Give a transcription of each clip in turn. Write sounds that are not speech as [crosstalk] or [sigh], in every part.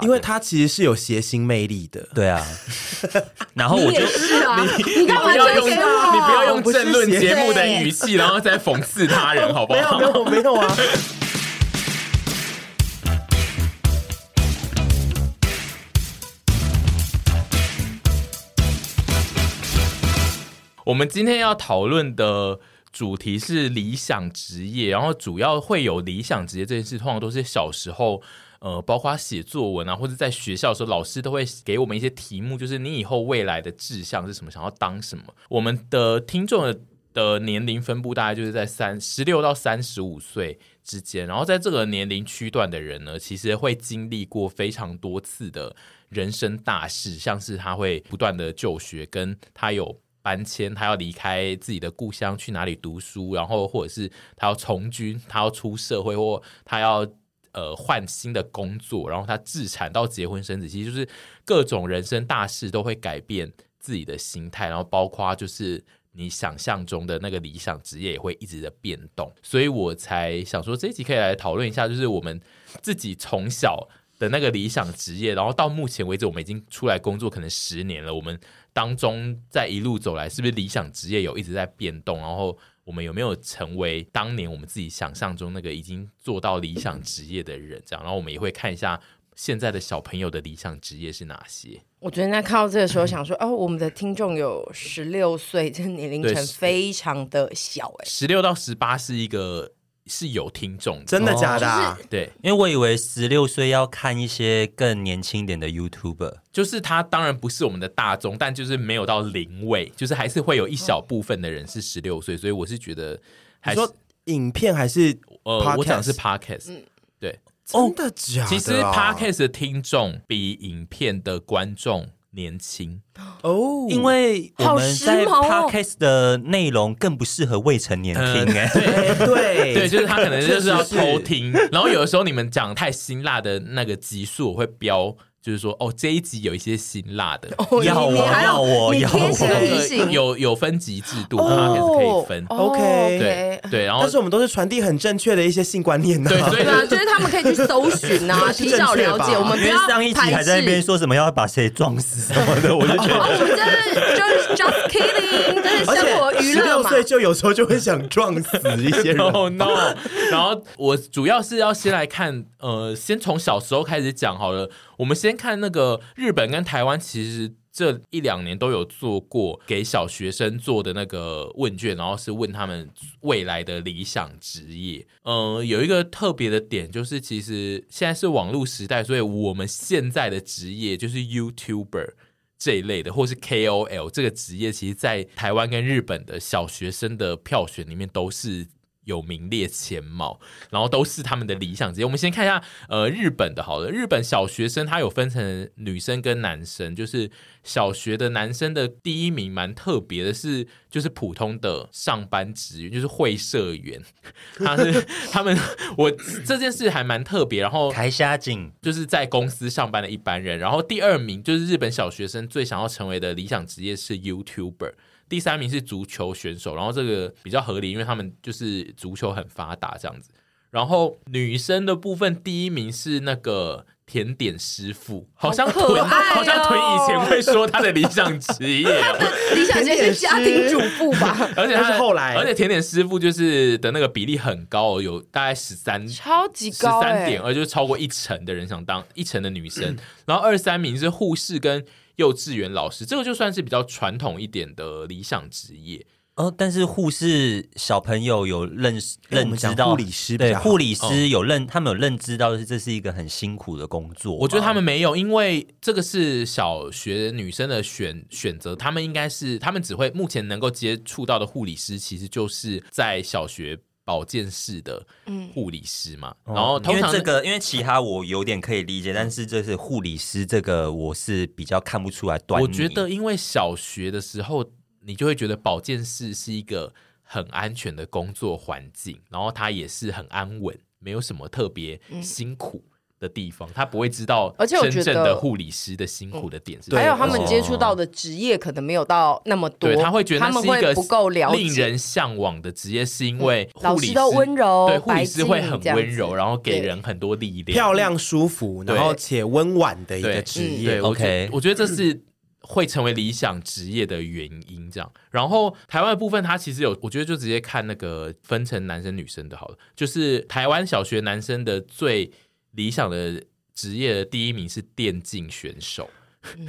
因为他其实是有谐星魅力的，对啊。[laughs] 然后我就，你你不要用你不要用政论节目的语气，然后再讽刺他人，好不好？没有没有啊。我们今天要讨论的主题是理想职业，然后主要会有理想职业这件事，通常都是小时候。呃，包括写作文啊，或者在学校的时候，老师都会给我们一些题目，就是你以后未来的志向是什么，想要当什么。我们的听众的的年龄分布大概就是在三十六到三十五岁之间，然后在这个年龄区段的人呢，其实会经历过非常多次的人生大事，像是他会不断的就学，跟他有搬迁，他要离开自己的故乡去哪里读书，然后或者是他要从军，他要出社会，或他要。呃，换新的工作，然后他自产到结婚生子，其实就是各种人生大事都会改变自己的心态，然后包括就是你想象中的那个理想职业也会一直的变动，所以我才想说这一集可以来讨论一下，就是我们自己从小的那个理想职业，然后到目前为止我们已经出来工作可能十年了，我们当中在一路走来，是不是理想职业有一直在变动，然后。我们有没有成为当年我们自己想象中那个已经做到理想职业的人？这样，然后我们也会看一下现在的小朋友的理想职业是哪些。我昨天在看到这个时候，想说，[clears throat] 哦，我们的听众有十六岁，这年龄层非常的小，哎，十六到十八是一个。是有听众，真的假的？啊？对，因为我以为十六岁要看一些更年轻点的 YouTuber，就是他当然不是我们的大众，但就是没有到零位，就是还是会有一小部分的人是十六岁，所以我是觉得还是，说影片还是呃，我讲的是 Podcast，嗯，对，真的假的？其实 Podcast 的听众比影片的观众。年轻。哦，因为我们在 podcast 的内容更不适合未成年听哎、欸，对对。[laughs] 对，就是他可能就是要偷听，然后有的时候你们讲太辛辣的那个集数我会标。就是说，哦，这一集有一些辛辣的，哦、要我要我要我，有有分级制度，它还是可以分。OK，对对，然后但是我们都是传递很正确的一些性观念的，[laughs] 对对啊，就是他们可以去搜寻啊，[laughs] 提早了解。我们不要上一集还在那边说什么要把谁撞死什么的，我就觉得，我们就是就是 just kidding，就是生活娱乐嘛。十六岁就有时候就会想撞死一些人，no [laughs] no。然后我主要是要先来看，呃，先从小时候开始讲好了。我们先看那个日本跟台湾，其实这一两年都有做过给小学生做的那个问卷，然后是问他们未来的理想职业。嗯，有一个特别的点就是，其实现在是网络时代，所以我们现在的职业就是 YouTuber 这一类的，或是 KOL 这个职业，其实在台湾跟日本的小学生的票选里面都是。有名列前茅，然后都是他们的理想职业。我们先看一下，呃，日本的好了。日本小学生他有分成女生跟男生，就是小学的男生的第一名蛮特别的是，就是普通的上班职员，就是会社员。[laughs] 他是他们，我这件事还蛮特别。然后台下井就是在公司上班的一般人。然后第二名就是日本小学生最想要成为的理想职业是 YouTuber。第三名是足球选手，然后这个比较合理，因为他们就是足球很发达这样子。然后女生的部分，第一名是那个甜点师傅，好像屯，哦、好像屯以前会说他的理想职业，理想职业是家庭主妇吧？[laughs] 而且他是后来，而且甜点师傅就是的那个比例很高，有大概十三，超级高，十三点，而就是超过一成的人想当一成的女生。[clears throat] 然后二三名是护士跟。幼稚园老师，这个就算是比较传统一点的理想职业哦。但是护士小朋友有认识、认知到护理师，对护理师有认，他们有认知到是这是一个很辛苦的工作。我觉得他们没有，因为这个是小学女生的选选择，他们应该是他们只会目前能够接触到的护理师，其实就是在小学。保健室的护理师嘛，嗯、然后通常因为这个，因为其他我有点可以理解，但是这是护理师这个，我是比较看不出来端倪。我觉得，因为小学的时候，你就会觉得保健室是一个很安全的工作环境，然后它也是很安稳，没有什么特别辛苦。的地方，他不会知道，而且真正的护理师的辛苦的点是，还有他们接触到的职业可能没有到那么多，对，他会觉得他们一个不够了解令人向往的职业，是因为护理师都温柔，对，护理师会很温柔，然后给人很多力量，漂亮舒服，然后且温婉的一个职业。OK，我觉得这是会成为理想职业的原因。这样，然后台湾的部分，他其实有，我觉得就直接看那个分成男生女生的好了，就是台湾小学男生的最。理想的职业的第一名是电竞选手，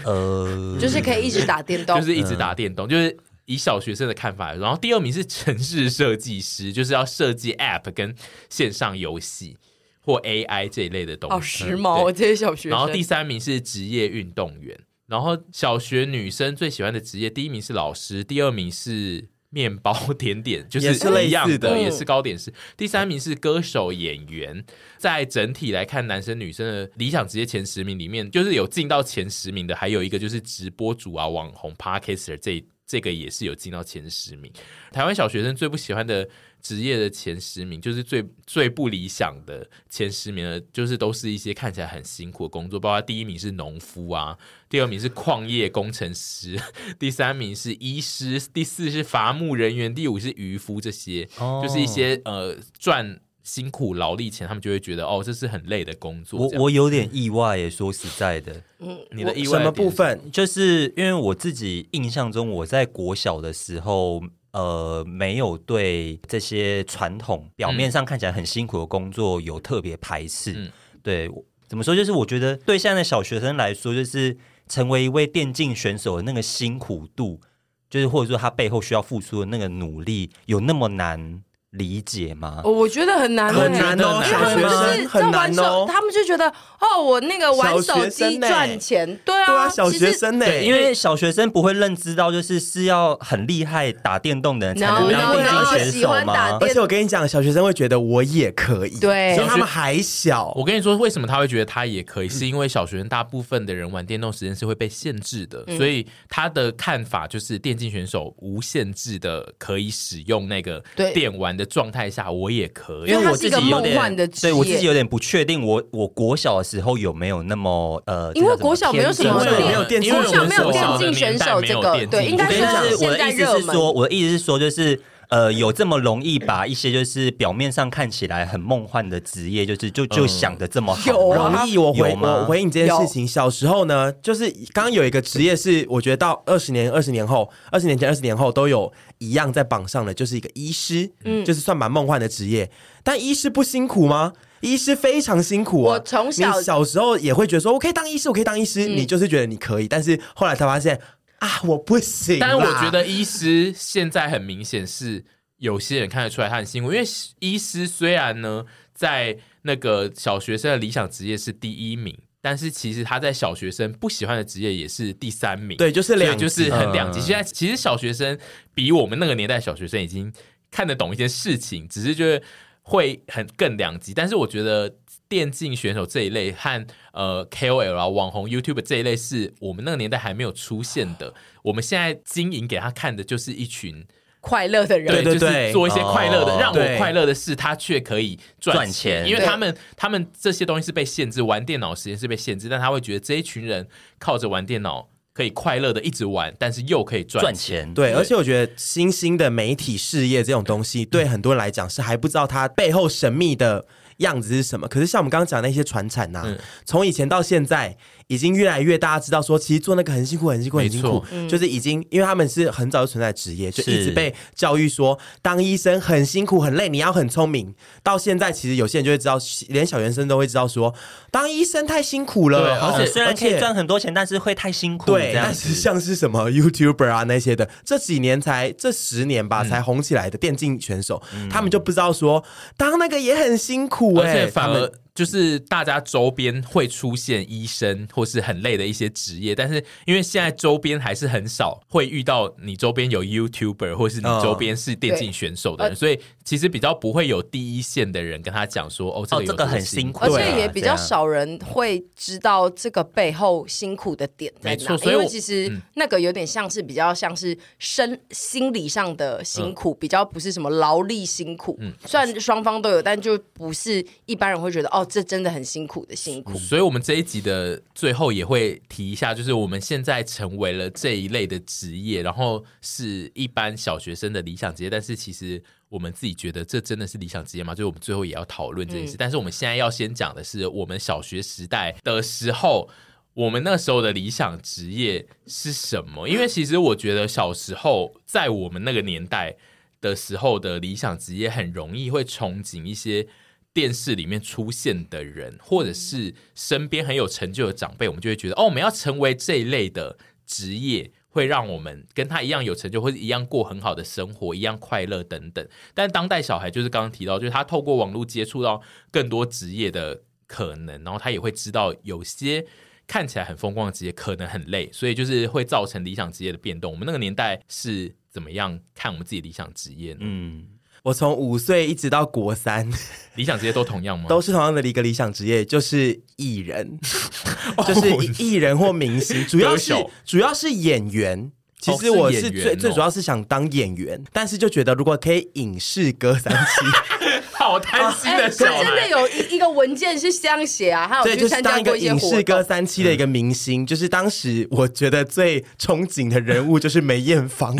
呃，[laughs] 就是可以一直打电动，就是一直打电动，就是以小学生的看法。然后第二名是城市设计师，就是要设计 App 跟线上游戏或 AI 这一类的东西。好时髦，这些小学生。然后第三名是职业运动员。然后小学女生最喜欢的职业，第一名是老师，第二名是。面包甜点就是一样的，也是糕点师。第三名是歌手演员。在整体来看，男生女生的理想职业前十名里面，就是有进到前十名的，还有一个就是直播主啊、网红、Podcaster 这这个也是有进到前十名。台湾小学生最不喜欢的。职业的前十名就是最最不理想的前十名的，就是都是一些看起来很辛苦的工作，包括第一名是农夫啊，第二名是矿业工程师，[laughs] 第三名是医师，第四是伐木人员，第五是渔夫，这些、哦、就是一些呃赚辛苦劳力钱，他们就会觉得哦，这是很累的工作。我我有点意外耶，说实在的，嗯，你的意外什么部分？就是因为我自己印象中，我在国小的时候。呃，没有对这些传统表面上看起来很辛苦的工作有特别排斥。嗯、对，怎么说？就是我觉得对现在的小学生来说，就是成为一位电竞选手的那个辛苦度，就是或者说他背后需要付出的那个努力，有那么难。理解吗？我觉得很难，很难哦。小学生很难哦。他们就觉得哦，我那个玩手机赚钱，对啊，小学生呢，因为小学生不会认知到，就是是要很厉害打电动的人才能当电竞选手吗？而且我跟你讲，小学生会觉得我也可以，对，所以他们还小。我跟你说，为什么他会觉得他也可以？是因为小学生大部分的人玩电动时间是会被限制的，所以他的看法就是电竞选手无限制的可以使用那个电玩的。状态下我也可以，因为我自己有点，对我自己有点不确定我，我我国小的时候有没有那么呃，因为国小没有什么，没有电，国小没有电竞选手这个，对，应该是我的意思是说，我的意思是说，就是。呃，有这么容易把一些就是表面上看起来很梦幻的职业，就是就就想的这么好？有容易？我回我回应这件事情。小时候呢，就是刚刚有一个职业是，我觉得到二十年、二十年后、二十年前、二十年后都有一样在榜上的，就是一个医师，嗯，就是算蛮梦幻的职业。但医师不辛苦吗？医师非常辛苦啊！我从小小时候也会觉得说，我可以当医师，我可以当医师，你就是觉得你可以，但是后来才发现。啊，我不行。但是我觉得医师现在很明显是有些人看得出来他很辛苦，因为医师虽然呢在那个小学生的理想职业是第一名，但是其实他在小学生不喜欢的职业也是第三名。对，就是两，就是很两极。现在其实小学生比我们那个年代小学生已经看得懂一些事情，只是觉得会很更两极。但是我觉得。电竞选手这一类和呃 KOL 啊网红 YouTube 这一类是我们那个年代还没有出现的。我们现在经营给他看的就是一群快乐的人，对对对，就是做一些快乐的，让我快乐的事，他却可以赚钱。因为他们他们这些东西是被限制，玩电脑时间是被限制，但他会觉得这一群人靠着玩电脑可以快乐的一直玩，但是又可以赚钱。对，而且我觉得新兴的媒体事业这种东西，对很多人来讲是还不知道它背后神秘的。样子是什么？可是像我们刚刚讲那些传产呐，从以前到现在。已经越来越大家知道说，其实做那个很辛苦，很辛苦，很辛苦，就是已经因为他们是很早就存在的职业，就一直被教育说当医生很辛苦很累，你要很聪明。到现在其实有些人就会知道，连小学生都会知道说当医生太辛苦了，而且虽然可以赚很多钱，但是会太辛苦。对，但是像是什么 YouTuber 啊那些的，这几年才这十年吧才红起来的电竞选手，他们就不知道说当那个也很辛苦，而且反而。就是大家周边会出现医生或是很累的一些职业，但是因为现在周边还是很少会遇到你周边有 YouTuber 或是你周边是电竞选手的人，哦、所以其实比较不会有第一线的人跟他讲说，哦，这个、哦、这个很辛苦，而且也比较少人会知道这个背后辛苦的点在哪。因为其实那个有点像是比较像是身心理上的辛苦，嗯、比较不是什么劳力辛苦。嗯，虽然双方都有，但就不是一般人会觉得哦，这真的很辛苦的辛苦。所以我们这一集的最后也会提一下，就是我们现在成为了这一类的职业，然后是一般小学生的理想职业，但是其实。我们自己觉得这真的是理想职业吗？就是我们最后也要讨论这件事。嗯、但是我们现在要先讲的是，我们小学时代的时候，我们那时候的理想职业是什么？因为其实我觉得小时候在我们那个年代的时候的理想职业，很容易会憧憬一些电视里面出现的人，或者是身边很有成就的长辈，我们就会觉得哦，我们要成为这一类的职业。会让我们跟他一样有成就，或者一样过很好的生活，一样快乐等等。但当代小孩就是刚刚提到，就是他透过网络接触到更多职业的可能，然后他也会知道有些看起来很风光的职业可能很累，所以就是会造成理想职业的变动。我们那个年代是怎么样看我们自己理想职业呢？嗯。我从五岁一直到国三，理想职业都同样吗？[laughs] 都是同样的一个理想职业，就是艺人，[laughs] 就是艺人或明星，主要是主要是演员。其实我是最、哦是哦、最主要是想当演员，但是就觉得如果可以影视歌三期，[laughs] 好贪心的小孩。真的有一一个文件是这样写啊，还有去参加过一些活动，就是当一个影视歌三期的一个明星，嗯、就是当时我觉得最憧憬的人物就是梅艳芳。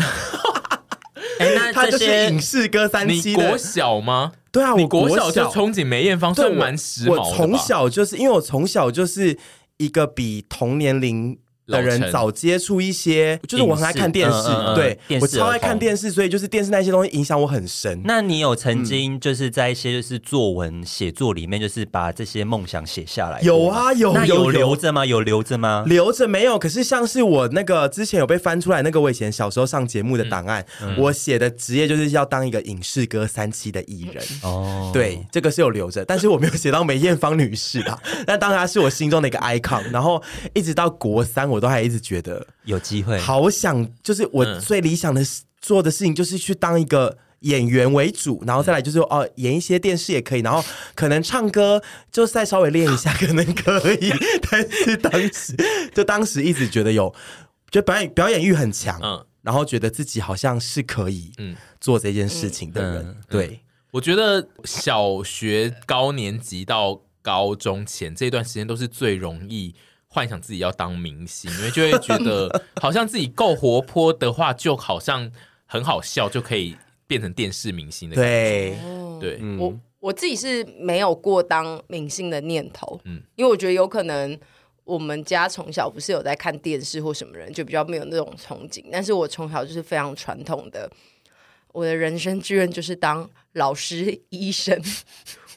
哎，那他就是影视歌三期的。你国小吗？对啊，我国小就憧憬梅艳芳，算蛮时髦的。我从小就是因为我从小就是一个比同年龄。的人早接触一些，就是我很爱看电视，嗯嗯嗯、对我超爱看电视，所以就是电视那些东西影响我很深。那你有曾经就是在一些就是作文写作里面，就是把这些梦想写下来？有啊，有，那有留着吗？有留着吗？留着没有？可是像是我那个之前有被翻出来那个我以前小时候上节目的档案，嗯、我写的职业就是要当一个影视歌三期的艺人。哦，对，这个是有留着，但是我没有写到梅艳芳女士啊。[laughs] 那当然是我心中的一个 icon，然后一直到国三。我都还一直觉得有机会，好想就是我最理想的做的事情就是去当一个演员为主，然后再来就是哦演一些电视也可以，然后可能唱歌就再稍微练一下 [laughs] 可能可以，[laughs] 但是当时就当时一直觉得有，就表演表演欲很强，嗯，然后觉得自己好像是可以嗯。做这件事情的人，对，我觉得小学高年级到高中前这段时间都是最容易。幻想自己要当明星，因为就会觉得 [laughs] 好像自己够活泼的话，就好像很好笑，就可以变成电视明星的感觉。对，对，嗯、我我自己是没有过当明星的念头，嗯，因为我觉得有可能我们家从小不是有在看电视或什么人，就比较没有那种憧憬。但是我从小就是非常传统的，我的人生志愿就是当老师、医生。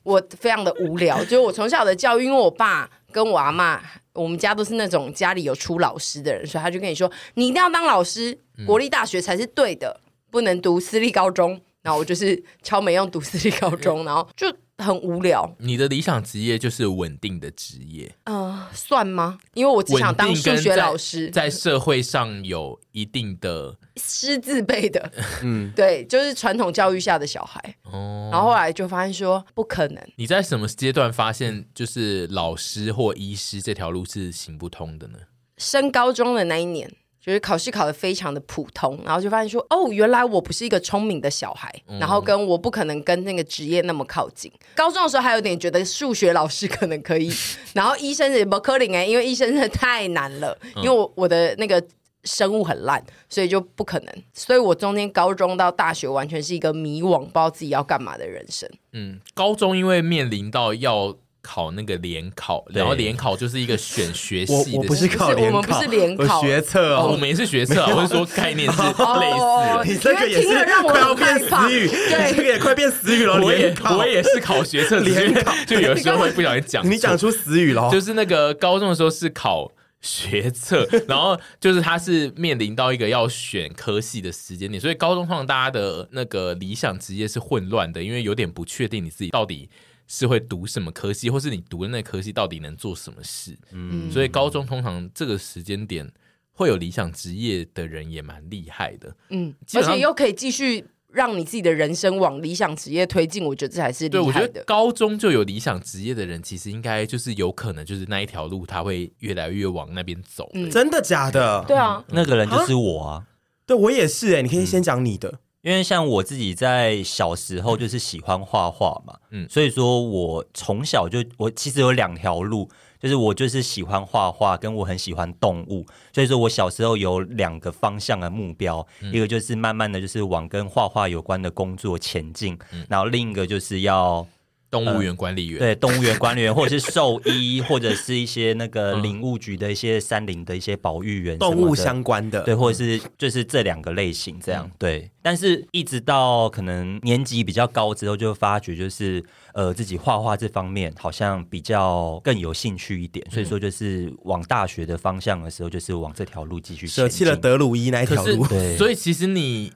我非常的无聊，就是我从小的教育，因为我爸跟我阿妈，我们家都是那种家里有出老师的人，所以他就跟你说，你一定要当老师，国立大学才是对的，不能读私立高中。然后我就是敲门用读私立高中，[laughs] 然后就。很无聊。你的理想职业就是稳定的职业，呃，算吗？因为我只想当数学老师，在，在社会上有一定的师字辈的，嗯，对，就是传统教育下的小孩。哦，然后后来就发现说不可能。你在什么阶段发现就是老师或医师这条路是行不通的呢？升高中的那一年。就是考试考得非常的普通，然后就发现说，哦，原来我不是一个聪明的小孩，嗯、然后跟我不可能跟那个职业那么靠近。高中的时候还有点觉得数学老师可能可以，[laughs] 然后医生也不可能哎，因为医生真的太难了，因为我我的那个生物很烂，所以就不可能。所以我中间高中到大学完全是一个迷惘，不知道自己要干嘛的人生。嗯，高中因为面临到要。考那个联考，然后联考就是一个选学系的。我我不是考联考，我们不是联考，学测哦。我们也是学测，我是说概念是类似。[laughs] 你这个也是快要变死语，对，这个也快变死语了。我也我也是考学测联考，就有时候会不小心讲，你讲出死语了。就是那个高中的时候是考学测，[laughs] 然后就是他是面临到一个要选科系的时间点，所以高中通常大家的那个理想职业是混乱的，因为有点不确定你自己到底。是会读什么科系，或是你读的那科系到底能做什么事？嗯，所以高中通常这个时间点会有理想职业的人也蛮厉害的。嗯，而且又可以继续让你自己的人生往理想职业推进，我觉得这才是厉害的。对，我觉得高中就有理想职业的人，其实应该就是有可能就是那一条路他会越来越往那边走。嗯，真的假的？对啊，那个人就是我啊。对我也是哎，你可以先讲你的。因为像我自己在小时候就是喜欢画画嘛，嗯，所以说我从小就我其实有两条路，就是我就是喜欢画画，跟我很喜欢动物，所以说我小时候有两个方向的目标，嗯、一个就是慢慢的就是往跟画画有关的工作前进，嗯、然后另一个就是要。动物园管理员、呃、对，动物园管理员，或者是兽医，或者是一些那个林务局的一些山林的一些保育员，动物相关的，对，或者是就是这两个类型这样，嗯、对。但是一直到可能年纪比较高之后，就发觉就是呃自己画画这方面好像比较更有兴趣一点，所以说就是往大学的方向的时候，就是往这条路继续舍弃了德鲁伊那一条路，对。所以其实你。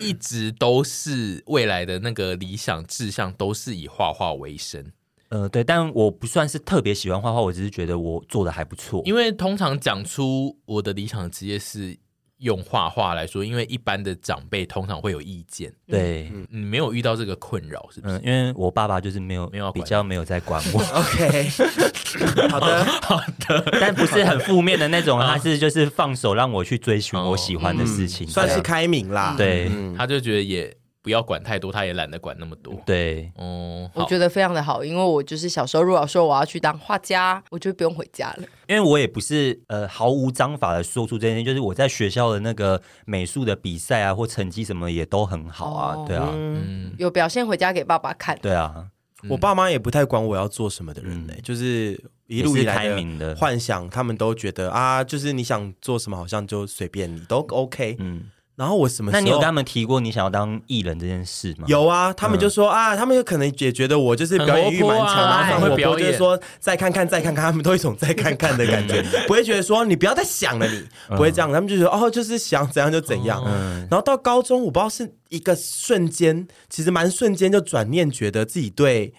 一直都是未来的那个理想志向，都是以画画为生。呃，对，但我不算是特别喜欢画画，我只是觉得我做的还不错。因为通常讲出我的理想职业是。用画画来说，因为一般的长辈通常会有意见，对，你没有遇到这个困扰，是不是？嗯，因为我爸爸就是没有，没有比较没有在管我。[laughs] OK，[laughs] 好的，好的，但不是很负面的那种，他是就是放手让我去追寻我喜欢的事情，算是开明啦。对，他就觉得也。不要管太多，他也懒得管那么多。对，哦，我觉得非常的好，因为我就是小时候如果说我要去当画家，我就不用回家了。因为我也不是呃毫无章法的说出这些，就是我在学校的那个美术的比赛啊，或成绩什么也都很好啊，哦、对啊，嗯，有表现回家给爸爸看。对啊，我爸妈也不太管我要做什么的人呢、欸，嗯、就是一路以来开明的。幻想，他们都觉得啊，就是你想做什么，好像就随便你都 OK，嗯。然后我什么时候？那你有跟他们提过你想要当艺人这件事吗？有啊，他们就说、嗯、啊，他们有可能也觉得我就是表演欲蛮强，啊、然后很活泼，就是说再看看再看看，他们都一种再看看的感觉，[laughs] 不会觉得说你不要再想了你，你不会这样，他们就觉得哦，就是想怎样就怎样。嗯、然后到高中，我不知道是一个瞬间，其实蛮瞬间就转念，觉得自己对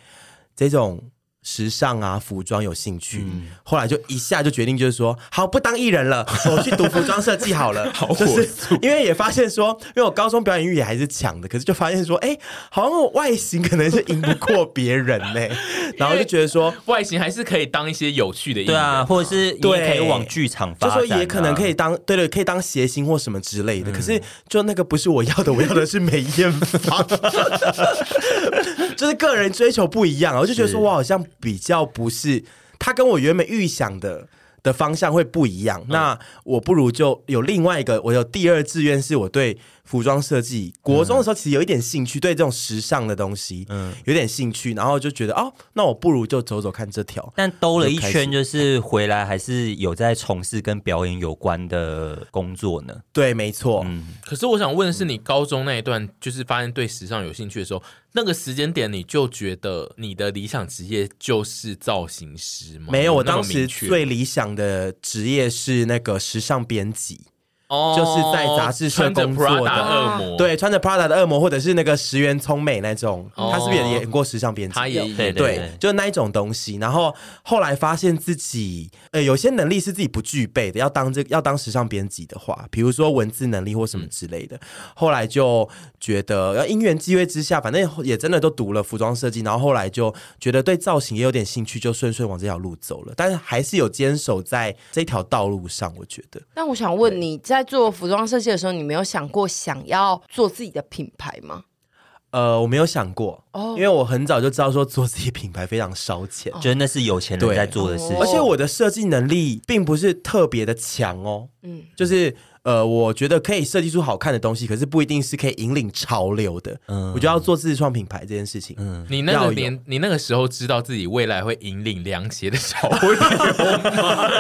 这种。时尚啊，服装有兴趣，嗯、后来就一下就决定，就是说，好，不当艺人了，[laughs] 我去读服装设计好了。[laughs] 好是因为也发现说，因为我高中表演欲也还是强的，可是就发现说，哎、欸，好像我外形可能是赢不过别人呢、欸，[laughs] 然后就觉得说，外形还是可以当一些有趣的对啊，或者是你也可以往剧场发展、啊，就说也可能可以当，对对，可以当谐星或什么之类的。嗯、可是就那个不是我要的，我要的是梅艳芳，[laughs] 就是个人追求不一样，我就觉得说我好像。比较不是，他跟我原本预想的的方向会不一样。嗯、那我不如就有另外一个，我有第二志愿，是我对。服装设计，国中的时候其实有一点兴趣，嗯、对这种时尚的东西，嗯，有点兴趣，然后就觉得哦，那我不如就走走看这条。但兜了一圈，就是回来还是有在从事跟表演有关的工作呢？对，没错。嗯，可是我想问的是，你高中那一段，就是发现对时尚有兴趣的时候，那个时间点，你就觉得你的理想职业就是造型师吗？没有，我当时最理想的职业是那个时尚编辑。就是在杂志社工作的恶魔，对，穿着 Prada 的恶魔，或者是那个石原聪美那种，他是不是也演过时尚编辑？他也对对，就那一种东西。然后后来发现自己，呃，有些能力是自己不具备的，要当这要当时尚编辑的话，比如说文字能力或什么之类的。后来就觉得，要因缘际会之下，反正也真的都读了服装设计，然后后来就觉得对造型也有点兴趣，就顺顺往这条路走了。但是还是有坚守在这条道路上，我觉得。那我想问你在。在做服装设计的时候，你没有想过想要做自己的品牌吗？呃，我没有想过哦，因为我很早就知道说做自己品牌非常烧钱，觉得那是有钱人在做的事情。而且我的设计能力并不是特别的强哦，嗯，就是呃，我觉得可以设计出好看的东西，可是不一定是可以引领潮流的。嗯，我觉得要做自创品牌这件事情，嗯，你那个年，你那个时候知道自己未来会引领凉鞋的潮流吗？[laughs]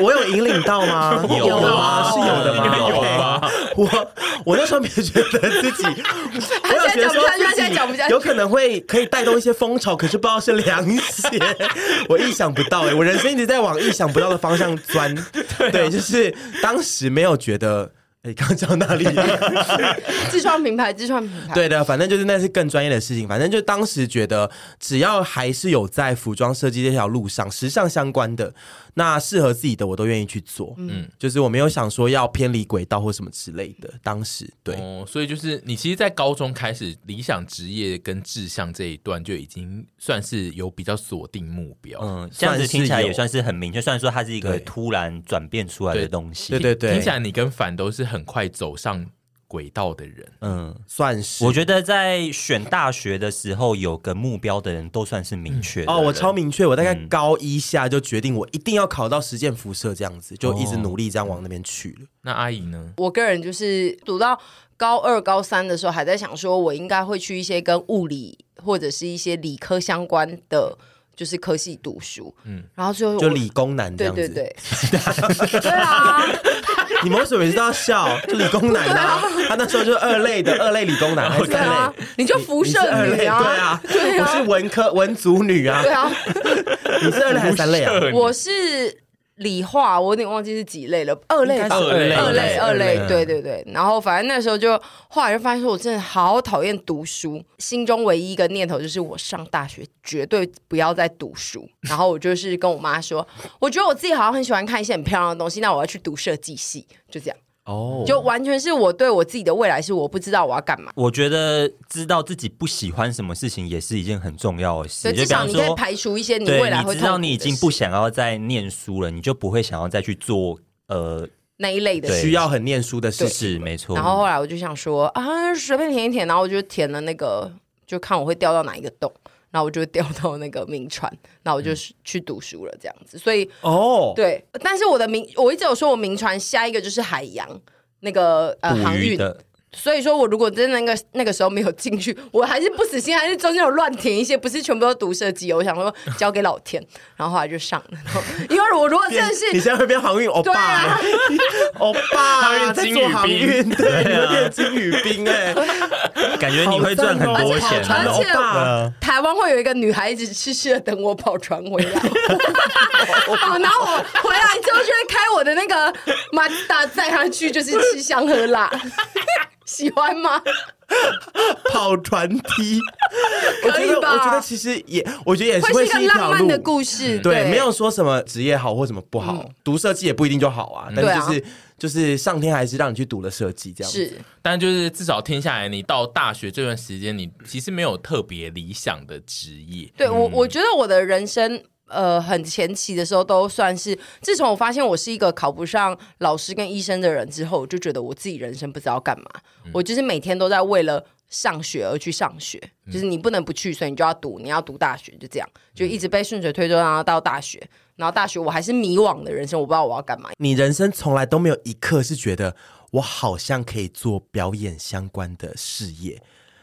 我有引领到吗？[laughs] 有啊？是有的吗？[laughs] 有吗？我我那时候没有觉得自己，我有觉得说自己有可能会可以带动一些风潮，可是不知道是凉鞋，我意想不到哎！我人生一直在往意想不到的方向钻，对，就是当时没有觉得哎刚刚讲哪里？[laughs] 自创品牌，自创品牌。对的，反正就是那是更专业的事情。反正就当时觉得，只要还是有在服装设计这条路上，时尚相关的，那适合自己的，我都愿意去做。嗯，就是我没有想说要偏离轨道或什么之类的。当时对，哦，所以就是你其实，在高中开始理想职业跟志向这一段，就已经算是有比较锁定目标。嗯，这样子听起来也算是很明确。虽然说它是一个突然转变出来的东西，对对对，听起来你跟凡都是。很快走上轨道的人，嗯，算是。我觉得在选大学的时候有个目标的人都算是明确、嗯、哦。我超明确，我大概高一下就决定我一定要考到实践辐射这样子，就一直努力这样往那边去了。哦、那阿姨呢？我个人就是读到高二、高三的时候，还在想说我应该会去一些跟物理或者是一些理科相关的。就是科系读书，嗯，然后最后就理工男这样子，对对对，对 [laughs] 啊，你们为什么每次都要笑？就理工男啊，他那时候就是二类的二类理工男，对啊，你就辐射女啊，对啊，对啊，我是文科文组女啊，对啊，[laughs] 你是二类还是三类啊？我是。理化我有点忘记是几类了，二类吧，二类，二类，二类，对对对。然后反正那时候就后来就发现说，我真的好讨厌读书，心中唯一一个念头就是我上大学绝对不要再读书。然后我就是跟我妈说，我觉得我自己好像很喜欢看一些很漂亮的东西，那我要去读设计系，就这样。哦，oh. 就完全是我对我自己的未来是我不知道我要干嘛。我觉得知道自己不喜欢什么事情也是一件很重要的事。至少你可以排除一些你未来会。你知道你已经不想要再念书了，你就不会想要再去做呃那一类的需要很念书的事情。没错。然后后来我就想说啊，随便填一填，然后我就填了那个，就看我会掉到哪一个洞。然后我就掉到那个名船，那我就是去读书了，这样子。所以哦，对，但是我的名，我一直有说我名船下一个就是海洋那个呃航运。所以说，我如果真的那个那个时候没有进去，[laughs] 我还是不死心，还是中间有乱填一些，不是全部都读设计。我想说交给老天，然后后来就上了。因为我如果真的是你现在会变航运 [laughs] 欧巴，欧巴在做航运，对，变金宇彬哎，感觉你会赚很多钱。而且台湾会有一个女孩子痴痴的等我跑船回来，[laughs] 然后我回来之后就会开我的那个马自达载她去，就是吃香喝辣。[laughs] 喜欢吗？[laughs] 跑船梯 [laughs] 我觉得？我觉得其实也，我觉得也是会是一条路的故事。对，没有说什么职业好或什么不好，读设计也不一定就好啊。但是就是就是上天还是让你去读了设计这样子。是，但就是至少听下来，你到大学这段时间，你其实没有特别理想的职业。对我，我觉得我的人生。呃，很前期的时候都算是。自从我发现我是一个考不上老师跟医生的人之后，我就觉得我自己人生不知道干嘛。嗯、我就是每天都在为了上学而去上学，嗯、就是你不能不去，所以你就要读，你要读大学，就这样，就一直被顺水推舟，然后到大学，然后大学我还是迷惘的人生，我不知道我要干嘛。你人生从来都没有一刻是觉得我好像可以做表演相关的事业，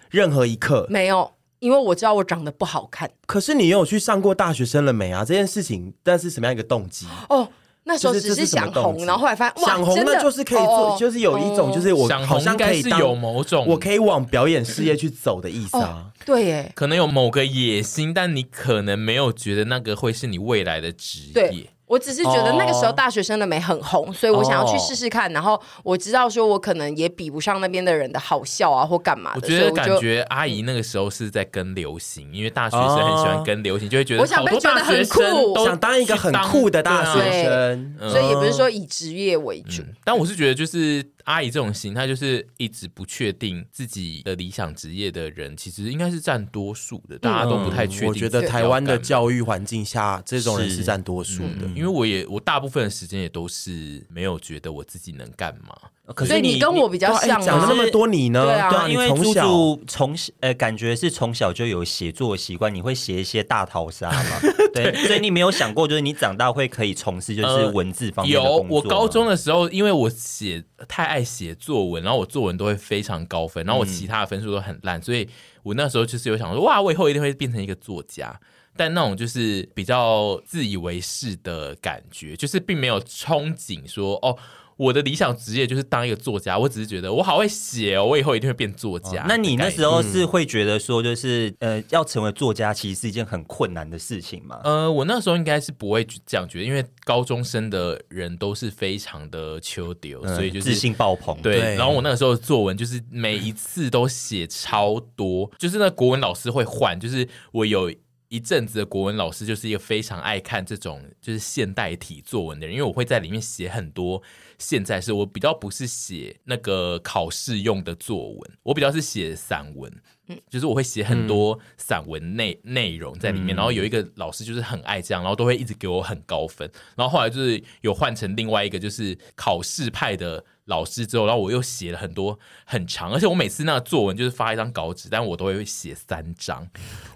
任何一刻没有。因为我知道我长得不好看，可是你有去上过大学生了没啊？这件事情，但是什么样一个动机？哦，那时候只是想红，然后后来发现想红那就是可以做，就是有一种就是我好像可以有某种，我可以往表演事业去走的意思啊。对耶，可能有某个野心，但你可能没有觉得那个会是你未来的职业。我只是觉得那个时候大学生的美很红，oh. 所以我想要去试试看。然后我知道说，我可能也比不上那边的人的好笑啊，或干嘛的。我觉得感觉阿姨那个时候是在跟流行，因为大学生很喜欢跟流行，就会觉得我想被觉得很酷，想当一个很酷的大学生。所以也不是说以职业为主，嗯，但我是觉得就是。阿姨这种形态就是一直不确定自己的理想职业的人，其实应该是占多数的，大家都不太确定。我觉得台湾的教育环境下，这种人是占多数的。因为我也我大部分的时间也都是没有觉得我自己能干嘛。可是你跟我比较像，讲那么多你呢？对啊，因为猪猪从呃感觉是从小就有写作习惯，你会写一些大逃杀嘛？[laughs] 对，所以你没有想过，就是你长大会可以从事就是文字方面的工作。有，我高中的时候，因为我写太爱写作文，然后我作文都会非常高分，然后我其他的分数都很烂，所以我那时候就是有想说，哇，我以后一定会变成一个作家。但那种就是比较自以为是的感觉，就是并没有憧憬说，哦。我的理想职业就是当一个作家，我只是觉得我好会写哦，我以后一定会变作家。哦、那你那时候是会觉得说，就是、嗯、呃，要成为作家其实是一件很困难的事情吗？呃，我那时候应该是不会这样觉得，因为高中生的人都是非常的秋丢，嗯、所以就是自信爆棚。对，对然后我那个时候作文就是每一次都写超多，就是那国文老师会换，就是我有。一阵子的国文老师就是一个非常爱看这种就是现代体作文的人，因为我会在里面写很多现在是我比较不是写那个考试用的作文，我比较是写散文，嗯，就是我会写很多散文内内容在里面，然后有一个老师就是很爱这样，然后都会一直给我很高分，然后后来就是有换成另外一个就是考试派的。老师之后，然后我又写了很多很长，而且我每次那个作文就是发一张稿纸，但我都会写三张，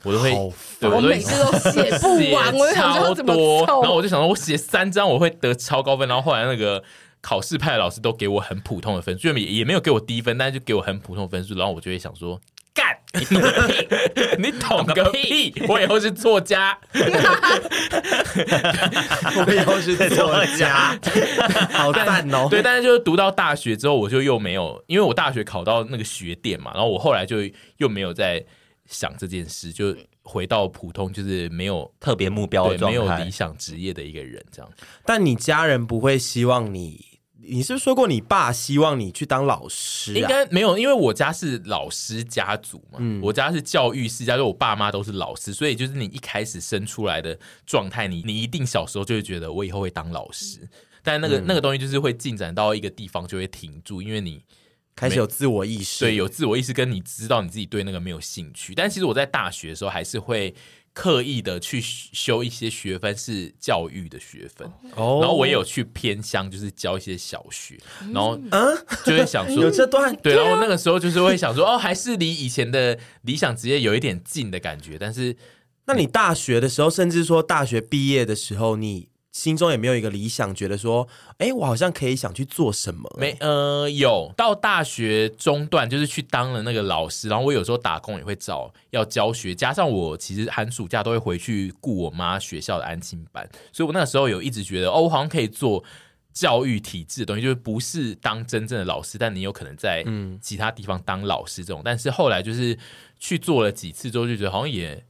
我都会，对我每次都写不完，我超多，然后我就想说，我写三张我会得超高分，然后后来那个考试派的老师都给我很普通的分数，也也没有给我低分，但是就给我很普通的分数，然后我就会想说。干你懂个屁！你懂个屁！我以后是作家，我以后是作家，好赞哦！对，但是就是读到大学之后，我就又没有，因为我大学考到那个学店嘛，然后我后来就又没有再想这件事，就回到普通，就是没有特别目标，没有理想职业的一个人这样。但你家人不会希望你？你是不是说过你爸希望你去当老师？啊？应该没有，因为我家是老师家族嘛，嗯、我家是教育世家，就我爸妈都是老师，所以就是你一开始生出来的状态，你你一定小时候就会觉得我以后会当老师，但那个、嗯、那个东西就是会进展到一个地方就会停住，因为你开始有自我意识，对，有自我意识，跟你知道你自己对那个没有兴趣。但其实我在大学的时候还是会。刻意的去修一些学分是教育的学分，哦、然后我也有去偏乡，就是教一些小学，然后嗯，就会想说、嗯、有这段？对，然后那个时候就是会想说哦，还是离以前的理想职业有一点近的感觉，但是那你大学的时候，甚至说大学毕业的时候，你。心中也没有一个理想，觉得说，哎，我好像可以想去做什么？没，呃，有到大学中段，就是去当了那个老师，然后我有时候打工也会找要教学，加上我其实寒暑假都会回去顾我妈学校的安亲班，所以我那个时候有一直觉得，哦，我好像可以做教育体制的东西，就是不是当真正的老师，但你有可能在其他地方当老师这种。嗯、但是后来就是去做了几次之后，就觉得好像也。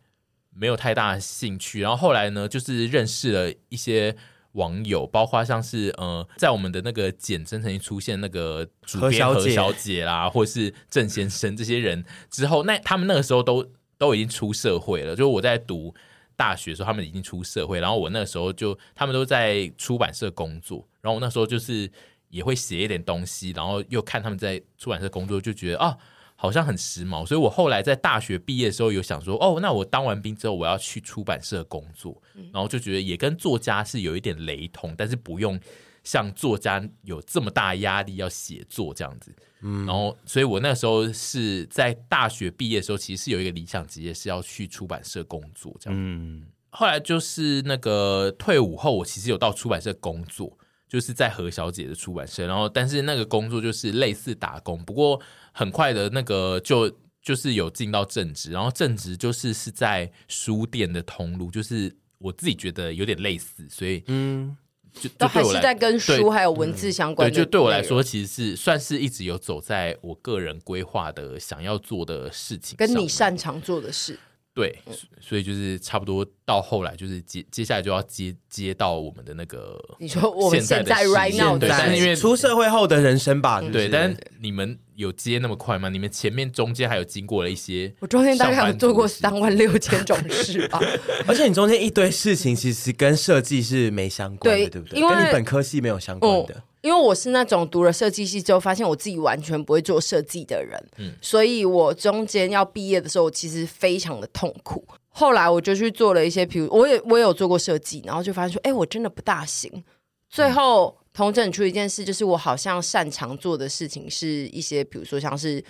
没有太大的兴趣，然后后来呢，就是认识了一些网友，包括像是呃，在我们的那个简称曾经出现那个主编何小姐啦，或是郑先生这些人之后，那他们那个时候都都已经出社会了。就是我在读大学的时候，他们已经出社会，然后我那个时候就他们都在出版社工作，然后我那时候就是也会写一点东西，然后又看他们在出版社工作，就觉得啊。好像很时髦，所以我后来在大学毕业的时候有想说，哦，那我当完兵之后我要去出版社工作，然后就觉得也跟作家是有一点雷同，但是不用像作家有这么大压力要写作这样子。嗯，然后，所以我那时候是在大学毕业的时候，其实是有一个理想职业是要去出版社工作这样。嗯，后来就是那个退伍后，我其实有到出版社工作。就是在何小姐的出版社，然后但是那个工作就是类似打工，不过很快的那个就就是有进到正职，然后正职就是是在书店的通路，就是我自己觉得有点类似，所以嗯，就都还是在跟书还有文字相关的。对，就对我来说，其实是算是一直有走在我个人规划的想要做的事情，跟你擅长做的事。对，所以就是差不多到后来，就是接接下来就要接接到我们的那个，你说我们现在 right now 对，但是因为出社会后的人生吧，对，但是你们有接那么快吗？你们前面中间还有经过了一些，我中间大概有做过三万六千种事吧，[laughs] 而且你中间一堆事情其实跟设计是没相关的，对，对不对？因为跟你本科系没有相关的。哦因为我是那种读了设计系之后，发现我自己完全不会做设计的人，嗯，所以我中间要毕业的时候，我其实非常的痛苦。后来我就去做了一些，比如我也我也有做过设计，然后就发现说，哎，我真的不大行。最后统整出一件事，就是我好像擅长做的事情是一些，比如说像是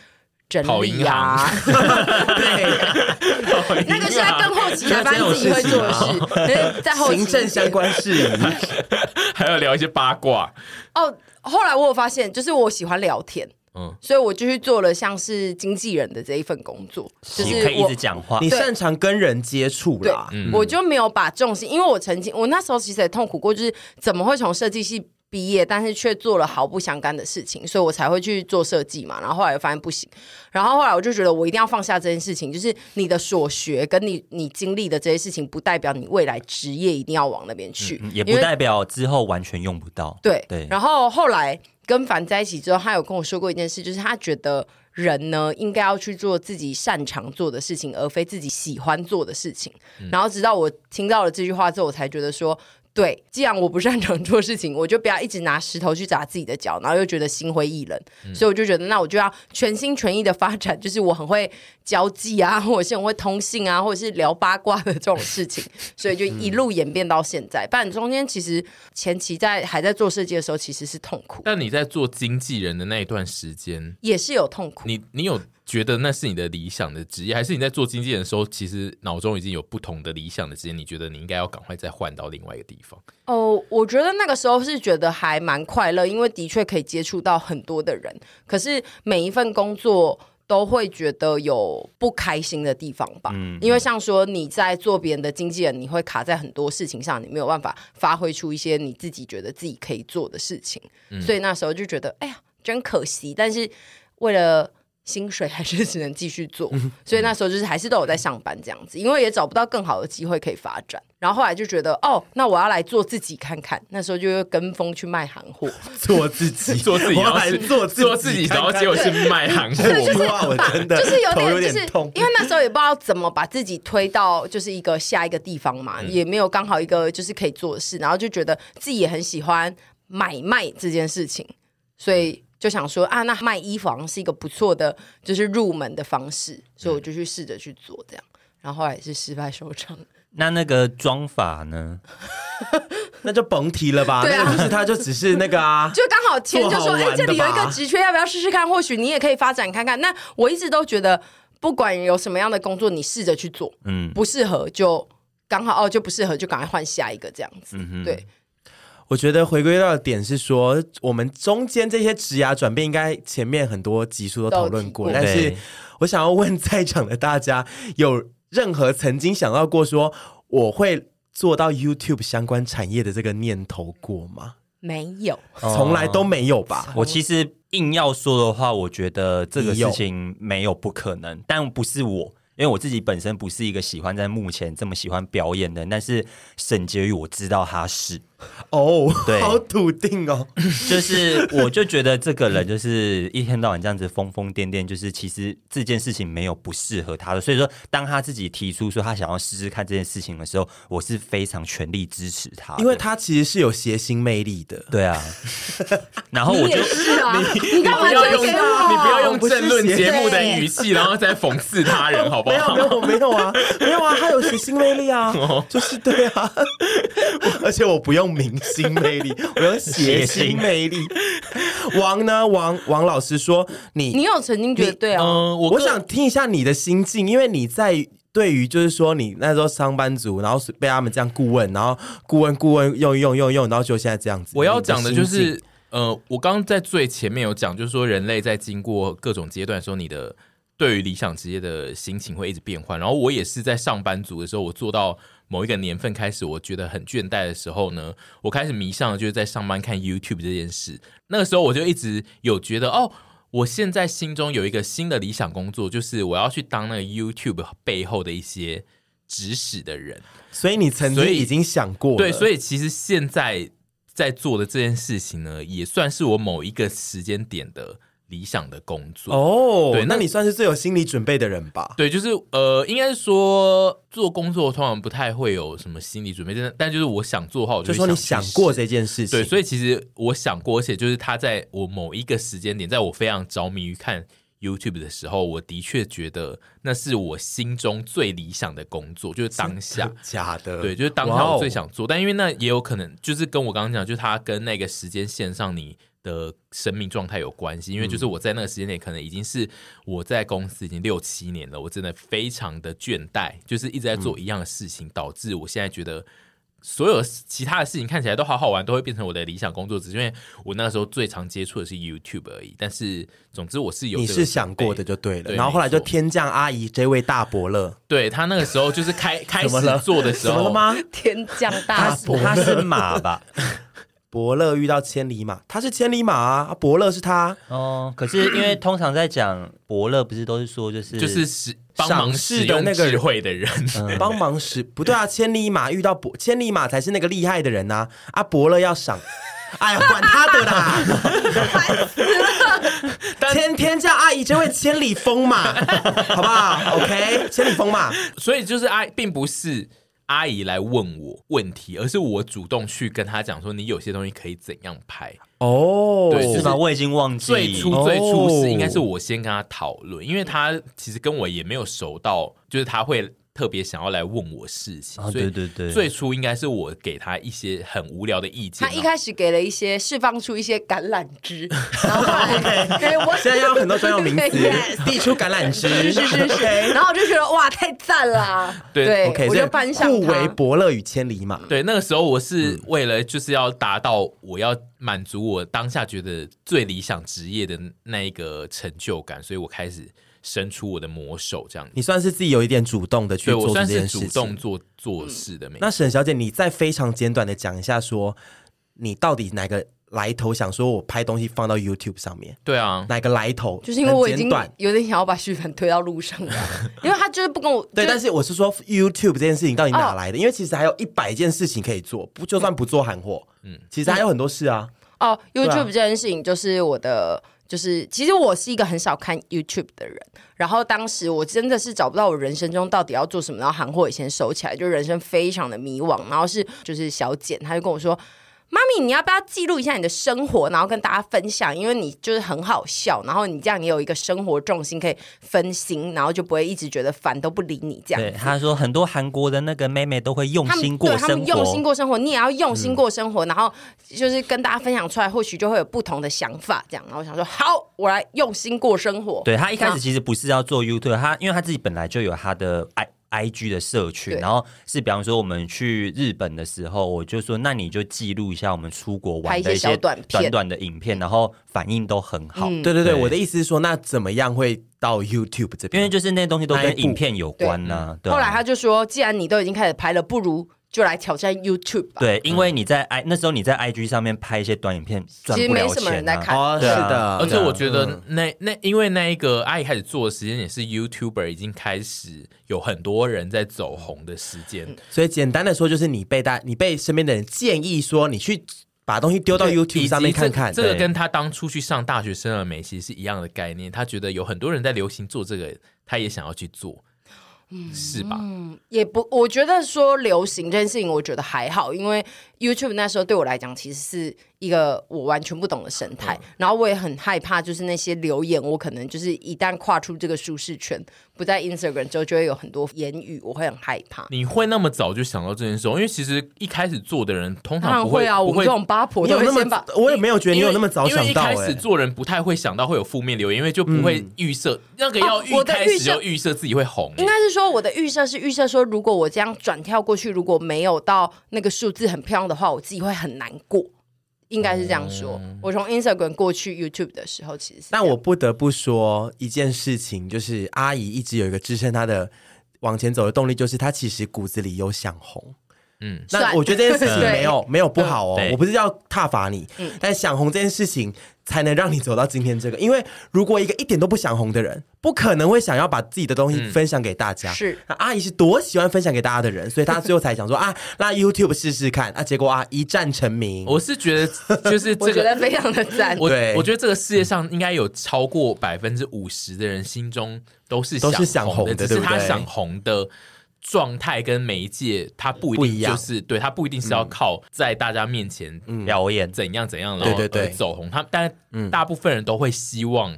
整理啊，[laughs] 对，[laughs] 那个是在更后期才发现自己会做的事，在后期行政相关事宜，[laughs] 还要聊一些八卦。哦，后来我有发现，就是我喜欢聊天，嗯，所以我就去做了像是经纪人的这一份工作，就是可以一直讲话，你擅长跟人接触啦。对，我就没有把重心，因为我曾经我那时候其实也痛苦过，就是怎么会从设计系毕业，但是却做了毫不相干的事情，所以我才会去做设计嘛。然后后来又发现不行，然后后来我就觉得我一定要放下这件事情，就是你的所学跟你你经历的这些事情，不代表你未来职业一定要往那边去，嗯，也不代表之后完全用不到。对对。然后后来跟凡在一起之后，他有跟我说过一件事，就是他觉得人呢应该要去做自己擅长做的事情，而非自己喜欢做的事情。嗯、然后直到我听到了这句话之后，我才觉得说。对，既然我不擅长做事情，我就不要一直拿石头去砸自己的脚，然后又觉得心灰意冷。嗯、所以我就觉得，那我就要全心全意的发展，就是我很会交际啊，或者是很会通信啊，或者是聊八卦的这种事情。[laughs] 所以就一路演变到现在。但中间其实前期在还在做设计的时候，其实是痛苦。但你在做经纪人的那一段时间，也是有痛苦。你你有？觉得那是你的理想的职业，还是你在做经纪人的时候，其实脑中已经有不同的理想的职业？你觉得你应该要赶快再换到另外一个地方？哦，我觉得那个时候是觉得还蛮快乐，因为的确可以接触到很多的人。可是每一份工作都会觉得有不开心的地方吧？嗯，因为像说你在做别人的经纪人，你会卡在很多事情上，你没有办法发挥出一些你自己觉得自己可以做的事情。嗯，所以那时候就觉得，哎呀，真可惜。但是为了薪水还是只能继续做，所以那时候就是还是都有在上班这样子，因为也找不到更好的机会可以发展。然后后来就觉得，哦，那我要来做自己看看。那时候就又跟风去卖行货，[laughs] 做自己，[laughs] 做自己，然后来做做自己，然后结果是卖行货。哇，我真的就是有点，有点就是因为那时候也不知道怎么把自己推到就是一个下一个地方嘛，也没有刚好一个就是可以做的事，然后就觉得自己也很喜欢买卖这件事情，所以。就想说啊，那卖衣服好像是一个不错的，就是入门的方式，所以我就去试着去做这样，然后后来也是失败收场。那那个妆法呢？[laughs] 那就甭提了吧。对啊，就是他就只是那个啊，[laughs] 就刚好签就说，哎，这里有一个职缺，要不要试试看？或许你也可以发展看看。那我一直都觉得，不管有什么样的工作，你试着去做，嗯，不适合就刚好哦，就不适合就赶快换下一个这样子，嗯、哼对。我觉得回归到的点是说，我们中间这些职涯转变，应该前面很多集数都讨论过。但是我想要问在场的大家，有任何曾经想到过说我会做到 YouTube 相关产业的这个念头过吗？没有，从来都没有吧。我其实硬要说的话，我觉得这个事情没有不可能，但不是我。因为我自己本身不是一个喜欢在幕前这么喜欢表演的，但是沈婕妤我知道他是哦，对，好笃定哦，[laughs] 就是我就觉得这个人就是一天到晚这样子疯疯癫癫，就是其实这件事情没有不适合他的，所以说当他自己提出说他想要试试看这件事情的时候，我是非常全力支持他，因为他其实是有谐星魅力的，对啊，然后我就是啊，你你不要用你不要用政论节目的语气，然后再讽刺他人，好。没有没有没有啊，没有啊，他有谐星魅力啊，[laughs] 就是对啊，[laughs] 而且我不用明星魅力，[laughs] 我用谐星魅力。王呢？王王老师说你你有曾经觉得对啊？嗯，我我想听一下你的心境，因为你在对于就是说你那时候上班族，然后被他们这样顾问，然后顾问顾问用用用用，然后就现在这样子。我要讲的就是，呃，我刚刚在最前面有讲，就是说人类在经过各种阶段的时候，你的。对于理想职业的心情会一直变换，然后我也是在上班族的时候，我做到某一个年份开始，我觉得很倦怠的时候呢，我开始迷上了就是在上班看 YouTube 这件事。那个时候我就一直有觉得，哦，我现在心中有一个新的理想工作，就是我要去当那个 YouTube 背后的一些指使的人。所以你曾经已经想过，对，所以其实现在在做的这件事情呢，也算是我某一个时间点的。理想的工作哦，oh, 对，那你算是最有心理准备的人吧？对，就是呃，应该是说做工作通常不太会有什么心理准备，但但就是我想做的话，我就，就说你想过这件事情，对，所以其实我想过，而且就是他在我某一个时间点，在我非常着迷于看 YouTube 的时候，我的确觉得那是我心中最理想的工作，就是当下 [laughs] 假的，对，就是当下我最想做但因为那也有可能就是跟我刚刚讲，就是他跟那个时间线上你。的生命状态有关系，因为就是我在那个时间内，可能已经是我在公司已经六七年了，我真的非常的倦怠，就是一直在做一样的事情，嗯、导致我现在觉得所有其他的事情看起来都好好玩，都会变成我的理想工作，只是因为我那个时候最常接触的是 YouTube 而已。但是总之我是有，你是想过的就对了，对然后后来就天降阿姨这位大伯乐，对他那个时候就是开 [laughs] 开始做的时候 [laughs] 吗？[laughs] 天降大伯，他是马吧？伯乐遇到千里马，他是千里马啊，伯乐是他哦。可是因为通常在讲伯乐，不是都是说就是就是使帮忙使用智慧的人，帮忙使不对啊，千里马遇到伯，千里马才是那个厉害的人呐啊，伯乐要赏。哎呀，管他的啦！天天叫阿姨，就会千里风嘛，好不好？OK，千里风嘛。所以就是阿，并不是阿姨来问我问题，而是我主动去跟她讲说，你有些东西可以怎样拍哦？对，是吗？我已经忘记最初最初是应该是我先跟她讨论，因为她其实跟我也没有熟到，就是她会。特别想要来问我事情，哦、对对对，最初应该是我给他一些很无聊的意见。他一开始给了一些释放出一些橄榄枝，然后 [laughs] 对我现在要很多专用名词，递出橄榄枝，是是是，是，然后我就觉得哇，太赞了，对，对，OK，我就颁上。互为伯乐与千里马，对，那个时候我是为了就是要达到我要满足我当下觉得最理想职业的那一个成就感，所以我开始。伸出我的魔手，这样子，你算是自己有一点主动的去做这件事情，主动做做事的。那沈小姐，你再非常简短的讲一下，说你到底哪个来头想说我拍东西放到 YouTube 上面？对啊，哪个来头？就是因为我已经有点想要把徐凡推到路上了，[laughs] 因为他就是不跟我。对，但是我是说 YouTube 这件事情到底哪来的？因为其实还有一百件事情可以做，不就算不做韩货，嗯，其实还有很多事啊。哦，YouTube 这件事情就是我的。就是，其实我是一个很少看 YouTube 的人，然后当时我真的是找不到我人生中到底要做什么，然后韩货也先收起来，就人生非常的迷惘。然后是就是小简，他就跟我说。妈咪，你要不要记录一下你的生活，然后跟大家分享？因为你就是很好笑，然后你这样也有一个生活重心可以分心，然后就不会一直觉得烦都不理你这样。对，他说很多韩国的那个妹妹都会用心过生活，他们用心过生活，你也要用心过生活，嗯、然后就是跟大家分享出来，或许就会有不同的想法。这样，然后我想说，好，我来用心过生活。对，他一开始其实不是要做 YouTube，他因为他自己本来就有他的爱。I G 的社群，然后是比方说我们去日本的时候，我就说那你就记录一下我们出国玩的一些短短的影片，然后反应都很好。对对对，我的意思是说，那怎么样会到 YouTube 这边？因为就是那些东西都跟影片有关呢。后来他就说，既然你都已经开始拍了，不如。就来挑战 YouTube 吧。对，因为你在 i、嗯、那时候你在 IG 上面拍一些短影片，其实没什么人在看。哦，是的，而且我觉得那那因为那一个阿姨开始做的时间也是 YouTuber 已经开始有很多人在走红的时间，嗯、所以简单的说就是你被大你被身边的人建议说你去把东西丢到 YouTube 上面看看。这个跟他当初去上大学生了没其实是一样的概念。他觉得有很多人在流行做这个，他也想要去做。是吧？嗯，也不，我觉得说流行这件事情，我觉得还好，因为 YouTube 那时候对我来讲，其实是。一个我完全不懂的生态，嗯、然后我也很害怕，就是那些留言，我可能就是一旦跨出这个舒适圈，不在 Instagram 之后，就会有很多言语，我会很害怕。你会那么早就想到这件事？因为其实一开始做的人通常不会，会啊，我们这种八婆都会先把，我也没有觉得你有那么早想到、欸。因为一开始做人不太会想到会有负面留言，因为就不会预设、嗯、那个要预开始就预设自己会红、欸。应该是说我的预设是预设说，如果我这样转跳过去，如果没有到那个数字很漂亮的话，我自己会很难过。应该是这样说。嗯、我从 Instagram 过去 YouTube 的时候，其实是。但我不得不说一件事情，就是阿姨一直有一个支撑她的往前走的动力，就是她其实骨子里有想红。嗯，那我觉得这件事情没有没有不好哦，我不是要挞伐你，嗯，但想红这件事情才能让你走到今天这个。因为如果一个一点都不想红的人，不可能会想要把自己的东西分享给大家。是，那阿姨是多喜欢分享给大家的人，所以她最后才想说 [laughs] 啊，那 YouTube 试试看啊，结果啊一战成名。我是觉得就是 [laughs] 这个我觉得非常的赞。我我觉得这个世界上应该有超过百分之五十的人心中都是都是想红的，只是他想红的。状态跟媒介，它不一定就是对，它不一定是要靠在大家面前表演怎样怎样，然后而走红。他但大部分人都会希望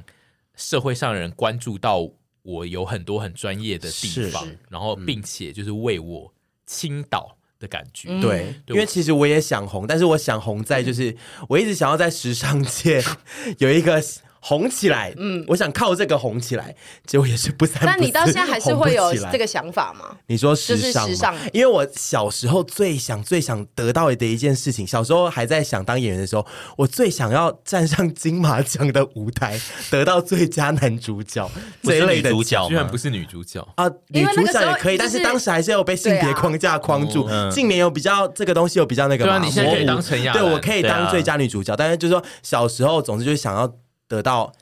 社会上人关注到我有很多很专业的地方，然后并且就是为我倾倒的感觉。对，因为其实我也想红，但是我想红在就是我一直想要在时尚界 [laughs] 有一个红起来，嗯，我想靠这个红起来，结果也是不三不四。但你到现在还是会有这个想法吗？你说时尚，时尚，因为我小时候最想、最想得到的一件事情，小时候还在想当演员的时候，我最想要站上金马奖的舞台，得到最佳男主角 [laughs] 这一类的主角，居然不是女主角啊，女主角也可以，但是当时还是有被性别框架框住。近年有比较这个东西有比较那个，对啊，你现在可以当陈雅，对我可以当最佳女主角，但是就是说小时候总是就是想要。得到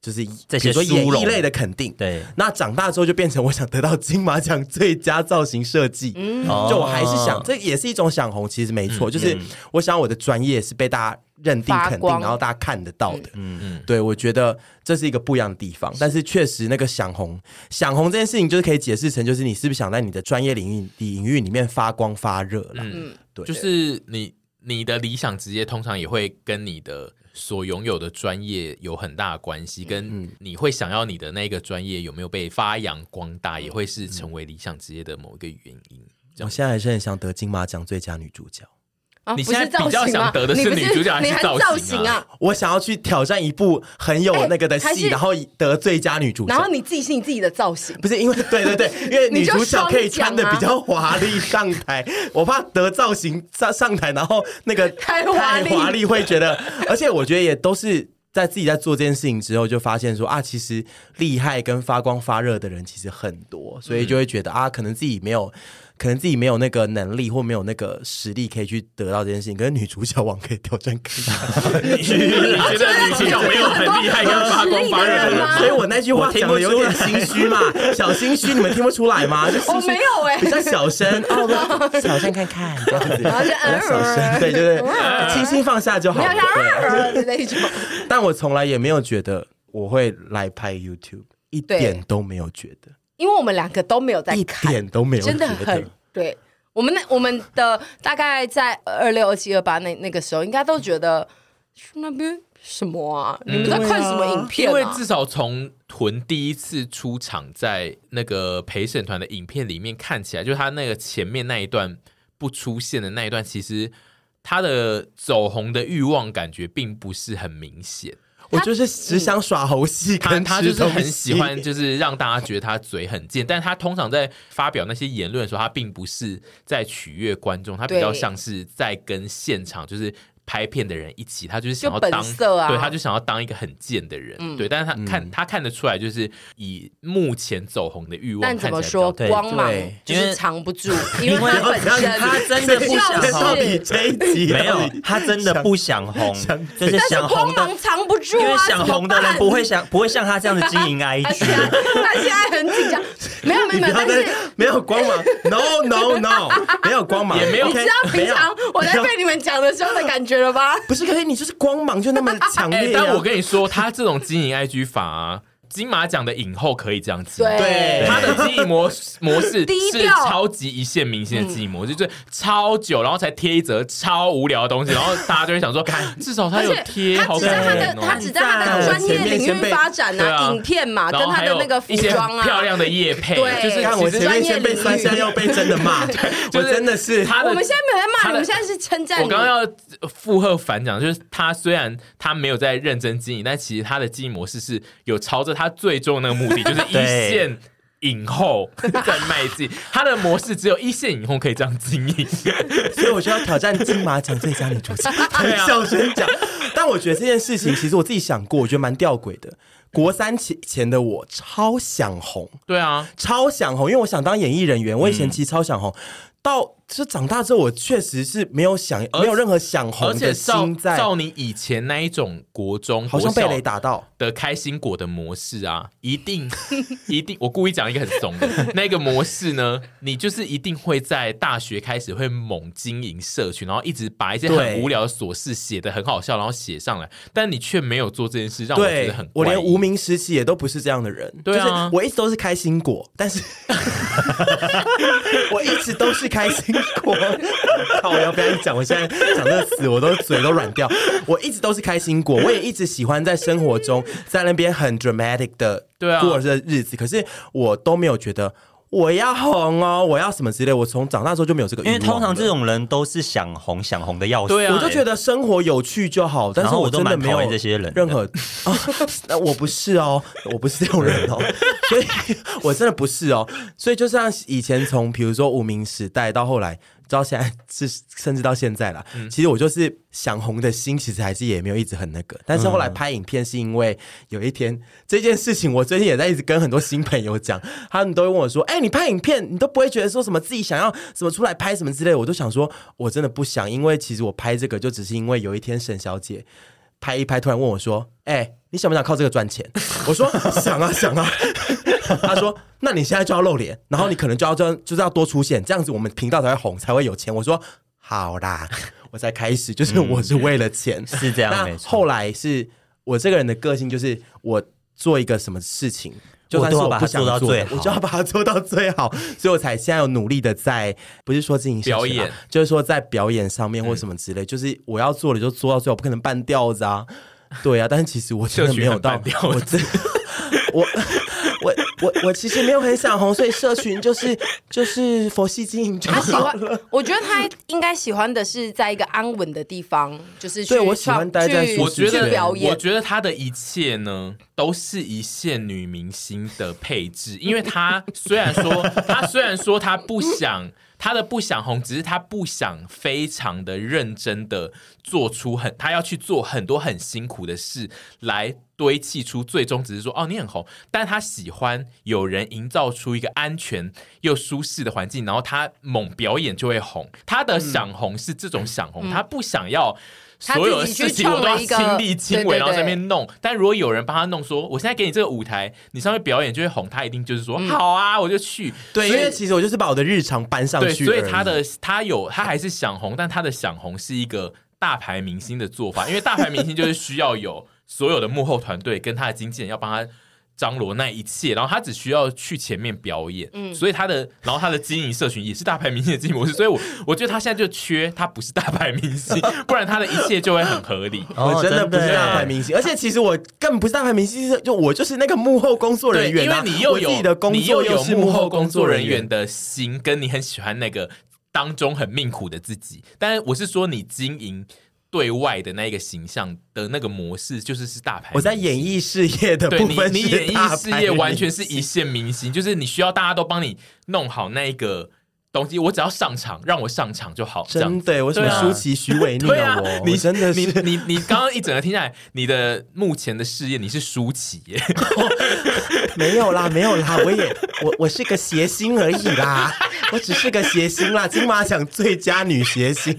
就是这些说演艺类的肯定，对。那长大之后就变成我想得到金马奖最佳造型设计，嗯，就我还是想，这也是一种想红，其实没错，就是我想我的专业是被大家认定肯定，然后大家看得到的，嗯嗯。对，我觉得这是一个不一样的地方，但是确实那个想红，想红这件事情就是可以解释成，就是你是不是想在你的专业领域领域里面发光发热了，嗯，对，就是你你的理想职业通常也会跟你的。所拥有的专业有很大的关系，跟你会想要你的那个专业有没有被发扬光大，也会是成为理想职业的某一个原因。我现在还是很想得金马奖最佳女主角。你现在比较想得的是女主角还是造型啊？我想要去挑战一部很有那个的戏，然后得最佳女主角。然后你自己是你自己的造型，不是因为对对对，因为 [laughs] 女主角可以穿的比较华丽上台，我怕得造型上上台，然后那个太华丽会觉得，而且我觉得也都是在自己在做这件事情之后，就发现说啊，其实厉害跟发光发热的人其实很多，所以就会觉得啊，可能自己没有。可能自己没有那个能力或没有那个实力可以去得到这件事情，可是女主角王可以挑战看看。[laughs] 你觉得女主角没有很厉害跟发光发热的人？[laughs] 所以我那句话讲的有点心虚嘛，小心虚，你们听不出来吗？[laughs] 就我没有哎，比较小声哦，小声看看这样子，比较小声，对，对对轻轻放下就好了。对，那种。但我从来也没有觉得我会来拍 YouTube，一点都没有觉得。因为我们两个都没有在看，一点都没有，真的很对。我们那我们的大概在二六二七二八那那个时候，应该都觉得那边什么啊？嗯、你们在看什么影片、啊？因为至少从屯第一次出场在那个陪审团的影片里面看起来，就是他那个前面那一段不出现的那一段，其实他的走红的欲望感觉并不是很明显。我就是只想耍猴戏，他他就是很喜欢，就是让大家觉得他嘴很贱。但他通常在发表那些言论的时候，他并不是在取悦观众，他比较像是在跟现场就是。拍片的人一起，他就是想要当，啊、对，他就想要当一个很贱的人，嗯、对。但是他看、嗯、他看得出来，就是以目前走红的欲望，但怎么说光芒就是藏不住，[laughs] 因为他本身他真的不想红。这一集没有，他真的不想红，就是想红的藏不住啊。因为想红的人不会想不会像他这样子经营 [laughs] IG，他现在很紧张。没有没有没有，但是没有光芒，no no no，没有光芒，也没有。你知道平常我在被你们讲的时候的感觉了吧？不是，可是你就是光芒就那么强烈。[laughs] 但我跟你说，他这种经营 IG 法啊。金马奖的影后可以这样子，对。他的记忆模模式是超级一线明星的记忆模式，就是超久，然后才贴一则超无聊的东西，然后大家就会想说，[laughs] 至少他有贴，好看。他的他只在他的专业领域发展啊，影片嘛，跟他的那个服装啊，漂亮的业配，就是看我前面先被酸，现在又被真的骂，[laughs] 我真的是。他。我们现在没有在骂你，我们现在是称赞。我刚刚要附和反讲，就是他虽然他没有在认真经营，但其实他的经营模式是有朝着。他最终那个目的就是 [laughs] 一线影后 [laughs] 在卖自己，他的模式只有一线影后可以这样经营，[laughs] 所以我就要挑战金马奖最佳女主角，小声讲。但我觉得这件事情，其实我自己想过，我觉得蛮吊诡的。国三前前的我超想红，对啊，超想红，因为我想当演艺人员，我以前其实超想红。到是长大之后，我确实是没有想，没有任何想红的心在。照你以前那一种国中，好像被雷打到的开心果的模式啊，一定 [laughs] 一定，我故意讲一个很怂的那个模式呢，你就是一定会在大学开始会猛经营社群，然后一直把一些很无聊的琐事写的很好笑，然后写上来，但你却没有做这件事，让我觉得很。我连无名时期也都不是这样的人，对啊，我一直都是开心果，但是 [laughs] 我一直都是开。开心果，[laughs] 好，我要不要讲？我现在讲这个词，我都嘴都软掉。我一直都是开心果，我也一直喜欢在生活中，在那边很 dramatic 的过着日子。啊、可是我都没有觉得我要红哦，我要什么之类。我从长大之后就没有这个，因为通常这种人都是想红想红的要死。对啊，我就觉得生活有趣就好，但是我真的没有 [laughs] 这些人任何啊，[laughs] 我不是哦，我不是这种人哦，[laughs] 所以我真的不是哦，所以就像以前从比如说无名时代到后来。到现在是甚至到现在了，嗯、其实我就是想红的心，其实还是也没有一直很那个。但是后来拍影片，是因为有一天、嗯、这件事情，我最近也在一直跟很多新朋友讲，他们都会问我说：“哎、欸，你拍影片，你都不会觉得说什么自己想要什么出来拍什么之类？”我都想说，我真的不想，因为其实我拍这个就只是因为有一天沈小姐拍一拍，突然问我说：“哎、欸，你想不想靠这个赚钱？”我说：“想啊，想啊。” [laughs] 他说：“那你现在就要露脸，然后你可能就要这样，就是要多出现，这样子我们频道才会红，才会有钱。”我说：“好啦，[laughs] 我才开始，就是我是为了钱，嗯、[laughs] 是这样。那后来是我这个人的个性，就是我做一个什么事情，就算是我不想做，做我就要把它做到最好，所以我才现在有努力的在，不是说进行表演，就是说在表演上面或什么之类，嗯、就是我要做的就做到最好，不可能半吊子啊，对啊。但是其实我真的没有到，我真我。”我我我其实没有很想红，所以社群就是就是佛系经营就好了。他喜欢，我觉得他应该喜欢的是在一个安稳的地方，就是对我喜欢待在我觉得表演。我觉得他的一切呢，都是一线女明星的配置，因为他虽然说他虽然说他不想。他的不想红，只是他不想非常的认真的做出很，他要去做很多很辛苦的事来堆砌出最终只是说哦你很红，但他喜欢有人营造出一个安全又舒适的环境，然后他猛表演就会红。他的想红是这种想红，嗯、他不想要。所有的事情我都要亲力亲为，然后在那边弄。但如果有人帮他弄，说我现在给你这个舞台，你上面表演就会红，他一定就是说好啊，我就去。对，因为其实我就是把我的日常搬上去。所以他的他有他还是想红，但他的想红是一个大牌明星的做法，因为大牌明星就是需要有所有的幕后团队跟他的经纪人要帮他。张罗那一切，然后他只需要去前面表演，嗯，所以他的，然后他的经营社群也是大牌明星的经营模式，所以我 [laughs] 我觉得他现在就缺他不是大牌明星，[laughs] 不然他的一切就会很合理。哦、我真的不是大牌明星，而且其实我根本不是大牌明星，就我就是那个幕后工作人员，因为你又有你又有幕后工作人员的心，跟你很喜欢那个当中很命苦的自己，但是我是说你经营。对外的那个形象的那个模式，就是是大牌。我在演艺事业的部分，你你演艺事业完全是一线明星，就是你需要大家都帮你弄好那个东西，我只要上场，让我上场就好。真的，我什么舒淇、许玮甯啊？[laughs] 你真的是你你你刚刚一整个听下来，你的目前的事业你是舒淇耶？[laughs] 没有啦，没有啦，我也我我是个谐星而已啦，我只是个谐星啦，金马奖最佳女谐星。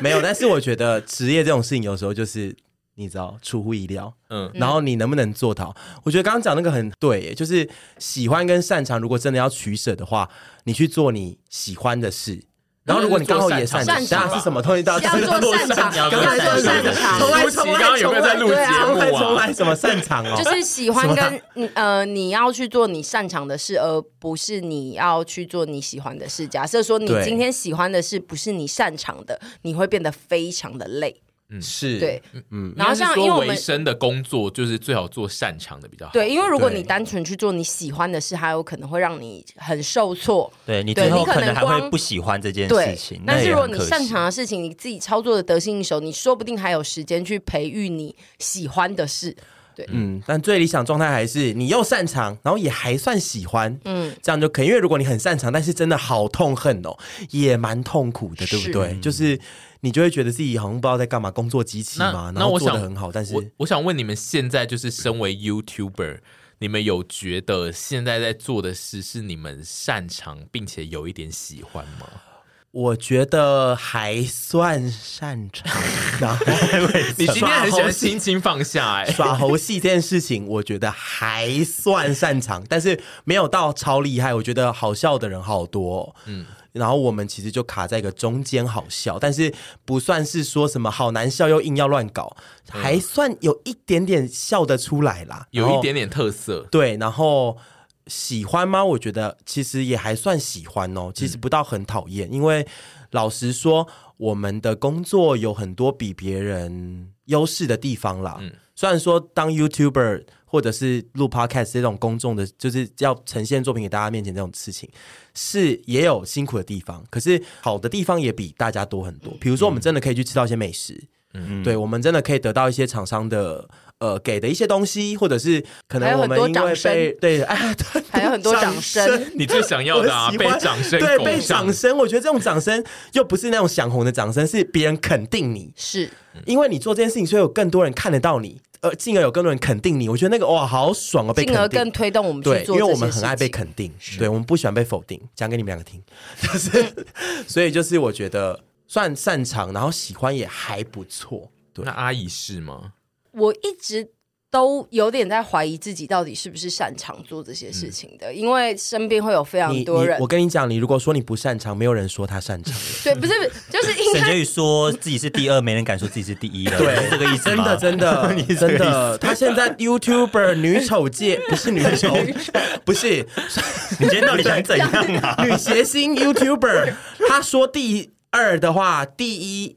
[laughs] 没有，但是我觉得职业这种事情有时候就是你知道出乎意料，嗯，然后你能不能做到？我觉得刚刚讲那个很对，就是喜欢跟擅长，如果真的要取舍的话，你去做你喜欢的事。然后如果你刚好也擅长，擅长是什么东西？要做擅长，刚才说擅长，从来，[laughs] 从来，刚刚有没有在录节目啊？重来，什么擅长哦？就是喜欢跟呃，你要去做你擅长的事，而不是你要去做你喜欢的事。假设说你今天喜欢的事不是你擅长的，你会变得非常的累。嗯，是对，嗯，然后像因为我们维生的工作就是最好做擅长的比较好。对，因为如果你单纯去做你喜欢的事，还有可能会让你很受挫。对，你最后可能还会不喜欢这件事情。但是如果你擅长的事情，你自己操作的得心应手，你说不定还有时间去培育你喜欢的事。对，嗯，但最理想状态还是你又擅长，然后也还算喜欢，嗯，这样就可以。因为如果你很擅长，但是真的好痛恨哦，也蛮痛苦的，对不对？是就是。你就会觉得自己好像不知道在干嘛，工作机器嘛，然后做得很好，但是我我想问你们，现在就是身为 YouTuber，你们有觉得现在在做的事是你们擅长并且有一点喜欢吗？我觉得还算擅长。然后 [laughs] 你今天很喜欢心情放下，哎，耍猴戏这件事情，我觉得还算擅长，但是没有到超厉害。我觉得好笑的人好多，嗯。然后我们其实就卡在一个中间好笑，但是不算是说什么好难笑又硬要乱搞，还算有一点点笑得出来啦，有一点点特色。对，然后喜欢吗？我觉得其实也还算喜欢哦，其实不到很讨厌，嗯、因为老实说，我们的工作有很多比别人优势的地方啦。嗯虽然说当 YouTuber 或者是录 Podcast 这种公众的，就是要呈现作品给大家面前这种事情，是也有辛苦的地方，可是好的地方也比大家多很多。比如说，我们真的可以去吃到一些美食，嗯，对，我们真的可以得到一些厂商的。呃，给的一些东西，或者是可能我们因为被对，啊，对，还有很多掌声，你最想要的啊，被掌声，对，被掌声。我觉得这种掌声又不是那种响红的掌声，是别人肯定你，是因为你做这件事情，所以有更多人看得到你，呃，进而有更多人肯定你。我觉得那个哇，好爽啊，被肯定，进而更推动我们去做，因为我们很爱被肯定，对，我们不喜欢被否定。讲给你们两个听，[laughs] 就是，所以就是我觉得算擅长，然后喜欢也还不错。对，那阿姨是吗？我一直。都有点在怀疑自己到底是不是擅长做这些事情的，嗯、因为身边会有非常多人。我跟你讲，你如果说你不擅长，没有人说他擅长。对，不是，就是应该。[laughs] 沈婕妤说自己是第二，没人敢说自己是第一了。对，这个意思。真的，真的，你 [laughs] 真的。他现在 YouTuber 女丑界不是女丑，不是。你今天到底想怎样啊？[laughs] 女谐星 YouTuber，他说第二的话，第一。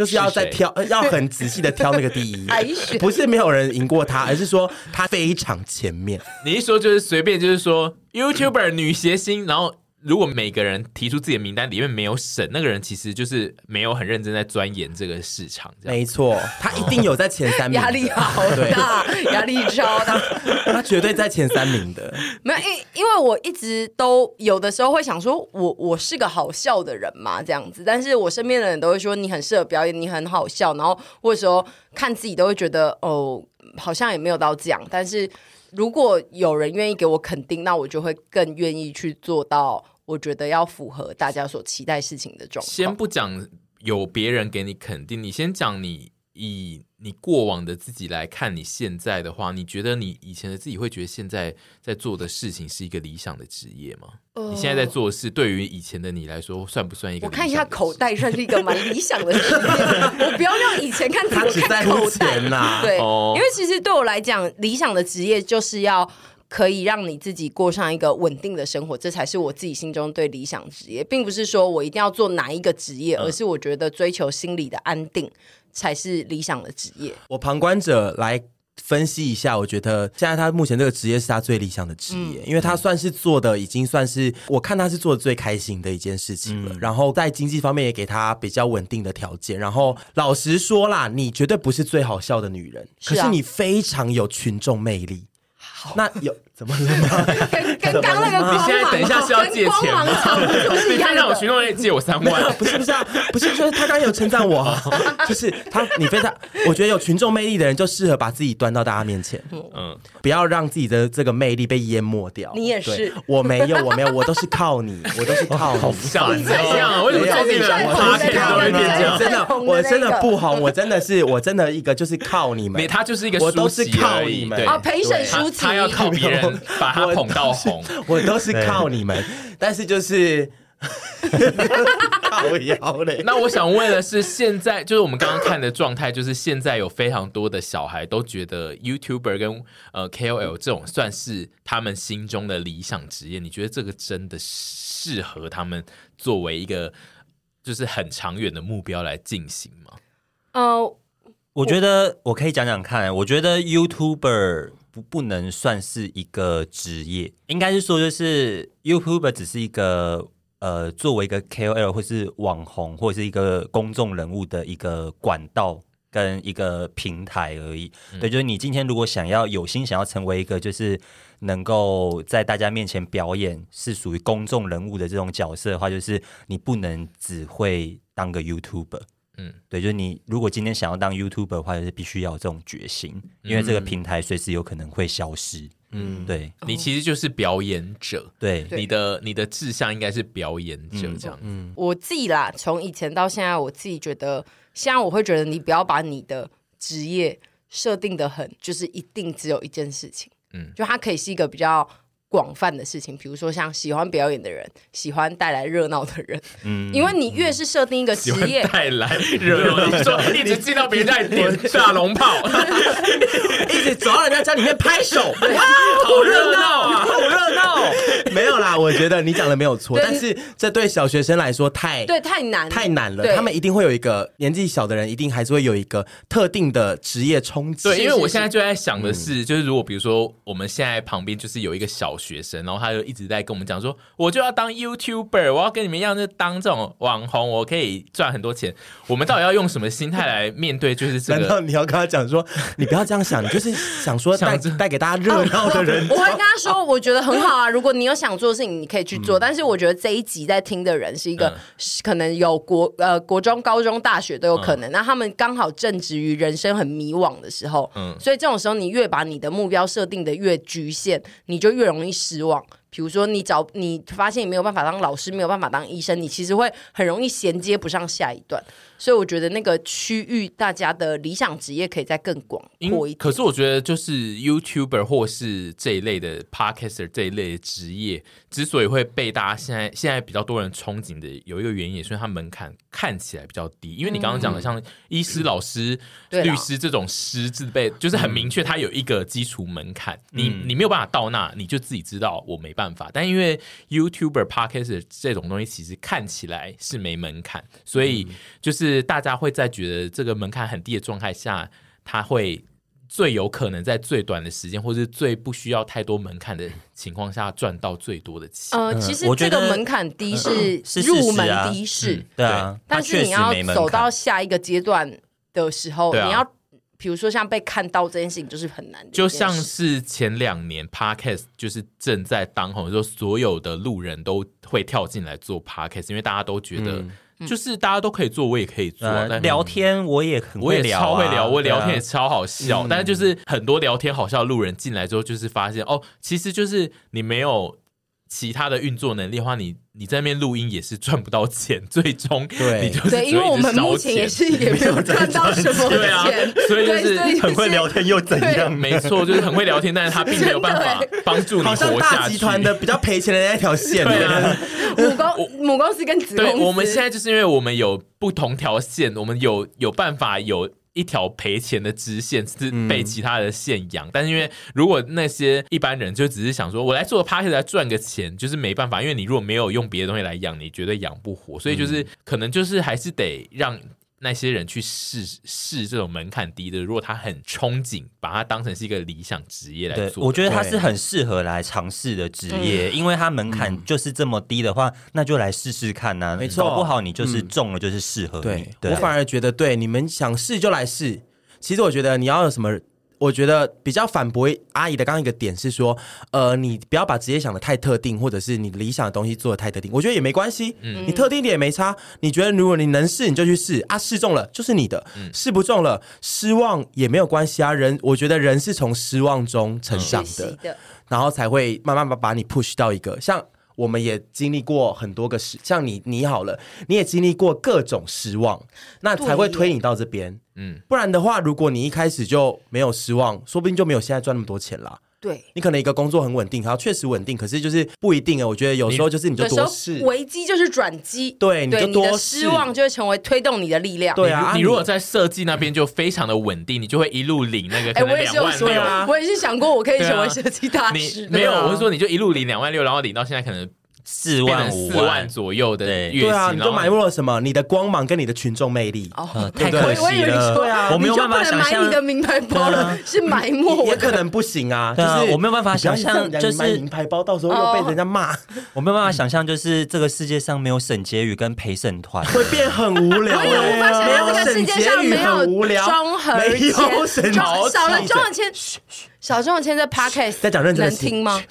就是要再挑，要很仔细的挑那个第一，[laughs] 不是没有人赢过他，而是说他非常前面。你一说就是随便，就是说 YouTuber 女谐星，然后。如果每个人提出自己的名单里面没有沈，那个人其实就是没有很认真在钻研这个市场。没错，他一定有在前三名，压力好大，压力超大，他绝对在前三名的。没有，因因为我一直都有的时候会想说我，我我是个好笑的人嘛，这样子。但是我身边的人都会说你很适合表演，你很好笑。然后或者说看自己都会觉得哦，好像也没有到这样。但是如果有人愿意给我肯定，那我就会更愿意去做到。我觉得要符合大家所期待事情的状况。先不讲有别人给你肯定，你先讲你以你过往的自己来看你现在的话，你觉得你以前的自己会觉得现在在做的事情是一个理想的职业吗？呃、你现在在做的事，对于以前的你来说，算不算一个？我看一下口袋，算是一个蛮理想的职业。[laughs] 我不要让以前看自己看口袋呐、啊，对，哦、因为其实对我来讲，理想的职业就是要。可以让你自己过上一个稳定的生活，这才是我自己心中对理想职业，并不是说我一定要做哪一个职业，而是我觉得追求心理的安定才是理想的职业。我旁观者来分析一下，我觉得现在他目前这个职业是他最理想的职业，嗯、因为他算是做的已经算是我看他是做的最开心的一件事情了。嗯、然后在经济方面也给他比较稳定的条件。然后老实说啦，你绝对不是最好笑的女人，是啊、可是你非常有群众魅力。那有怎么了吗？[laughs] 跟刚刚那个，你现在等一下是要借钱吗？[laughs] 你看让我群众来借我三万，不是不是啊，不是就是他刚刚有称赞我，[laughs] 就是他你非常，我觉得有群众魅力的人就适合把自己端到大家面前，嗯，不要让自己的这个魅力被淹没掉。你也是，我没有，我没有，我都是靠你，我都是靠你。像你这样，为什么最近的花开都会变这样？真的，我真的不红，我真的是，我真的一个就是靠你们。他就是一个，我都是靠你们啊，陪审书记。他要靠别人把他捧到红，[laughs] 我都是靠你们。但是就是 [laughs] 靠腰嘞。那我想问的是，现在就是我们刚刚看的状态，就是现在有非常多的小孩都觉得 YouTuber 跟呃 KOL 这种算是他们心中的理想职业。你觉得这个真的适合他们作为一个就是很长远的目标来进行吗？呃，我觉得我可以讲讲看。我觉得 YouTuber。不，不能算是一个职业，应该是说，就是 YouTuber 只是一个呃，作为一个 KOL 或是网红或者是一个公众人物的一个管道跟一个平台而已。对，就是你今天如果想要有心想要成为一个就是能够在大家面前表演是属于公众人物的这种角色的话，就是你不能只会当个 YouTuber。嗯，对，就是你如果今天想要当 YouTuber 的话，就是必须要有这种决心，因为这个平台随时有可能会消失。嗯，对，你其实就是表演者，对，你的你的志向应该是表演者这样。嗯，我自己啦，从以前到现在，我自己觉得，现在我会觉得，你不要把你的职业设定的很，就是一定只有一件事情。嗯，就它可以是一个比较广泛的事情，比如说像喜欢表演的人，喜欢带来热闹的人，嗯，因为你越是设定一个职业，带来热闹，你说一直进到别人家里点大龙炮，[laughs] 一直走到人家家里面拍手，[laughs] 哇，好热闹啊，好热闹！没有啦，我觉得你讲的没有错，但是这对小学生来说太对太难太难了，他们一定会有一个年纪小的人，一定还是会有一个特定的职业冲击。对，因为我现在就在想的是，就是如果比如说我们现在旁边就是有一个小。学生，然后他就一直在跟我们讲说，我就要当 YouTuber，我要跟你们一样，就当这种网红，我可以赚很多钱。我们到底要用什么心态来面对？就是这个，[laughs] 难道你要跟他讲说，你不要这样想，你就是 [laughs] 想说带带给大家热闹的人。[laughs] 我会跟他说，我觉得很好啊。如果你有想做的事情，你可以去做。但是我觉得这一集在听的人是一个可能有国呃国中、高中、大学都有可能，那他们刚好正值于人生很迷惘的时候，嗯，所以这种时候你越把你的目标设定的越局限，你就越容易。失望，比如说你找你发现你没有办法当老师，没有办法当医生，你其实会很容易衔接不上下一段。所以我觉得那个区域大家的理想职业可以再更广阔一点。可是我觉得就是 YouTuber 或是这一类的 Podcaster 这一类的职业，之所以会被大家现在现在比较多人憧憬的，有一个原因也是它门槛看起来比较低。因为你刚刚讲的像医师、老师、嗯、律师这种师字辈，就是很明确，它有一个基础门槛，嗯、你你没有办法到那，你就自己知道我没办法。但因为 YouTuber、Podcaster 这种东西，其实看起来是没门槛，所以就是。是大家会在觉得这个门槛很低的状态下，他会最有可能在最短的时间，或是最不需要太多门槛的情况下赚到最多的钱。呃，其实这个门槛低是入门低是，对啊。但是你要走到下一个阶段的时候，你要比如说像被看到这件事情，就是很难。就像是前两年 Podcast 就是正在当红的时候，所有的路人都会跳进来做 Podcast，因为大家都觉得。就是大家都可以做，我也可以做。聊天我也很会聊，超会聊，我聊天也超好笑。但是就是很多聊天好笑的路人进来之后，就是发现哦，其实就是你没有其他的运作能力的话，你你在那边录音也是赚不到钱。最终对，你就是因为我们目前也是也没有赚到什么钱，对啊，所以就是很会聊天又怎样？没错，就是很会聊天，但是他并没有办法帮助你活下去。大集团的比较赔钱的那一条线，对啊。母公母公司跟子公司，对，我们现在就是因为我们有不同条线，我们有有办法有一条赔钱的支线是被其他的线养，嗯、但是因为如果那些一般人就只是想说我来做个 party 来赚个钱，就是没办法，因为你如果没有用别的东西来养，你绝对养不活，所以就是可能就是还是得让。那些人去试试这种门槛低的，如果他很憧憬，把它当成是一个理想职业来做，我觉得他是很适合来尝试的职业，因为他门槛就是这么低的话，那就来试试看呐。没错，搞不好你就是中了，就是适合你。对，我反而觉得，对你们想试就来试。其实我觉得你要有什么。我觉得比较反驳阿姨的刚刚一个点是说，呃，你不要把职业想的太特定，或者是你理想的东西做的太特定。我觉得也没关系，嗯，你特定一点也没差。你觉得如果你能试，你就去试啊，试中了就是你的，嗯，试不中了失望也没有关系啊。人，我觉得人是从失望中成长的，嗯，然后才会慢慢把把你 push 到一个像。我们也经历过很多个失，像你，你好了，你也经历过各种失望，那才会推你到这边。嗯，不然的话，如果你一开始就没有失望，说不定就没有现在赚那么多钱了。对，你可能一个工作很稳定，然后确实稳定，可是就是不一定啊。我觉得有时候就是你就多试，危机就是转机。对，你就多试，失望就会成为推动你的力量。对啊，你如果在设计那边就非常的稳定，你就会一路领那个 [laughs] 可能两万六啊。我也是想过，我可以成为设计大师。没有，我是说你就一路领两万六，然后领到现在可能。四万五万左右的月薪，对啊，你都埋没了什么？你的光芒跟你的群众魅力哦，太可惜了。对啊，我没有办法想象你的名牌包了，是埋没，也可能不行 [laughs] 啊。就是我没有办法想象，就是买名牌包到时候又被人家骂。我没有办法想象，就是这个世界上没有沈婕妤跟陪审团会变很无聊。我也无法想象这个世界上没有庄和谦，少了庄和谦。小钟，我现在 podcast [laughs] 在讲认真的，能听吗？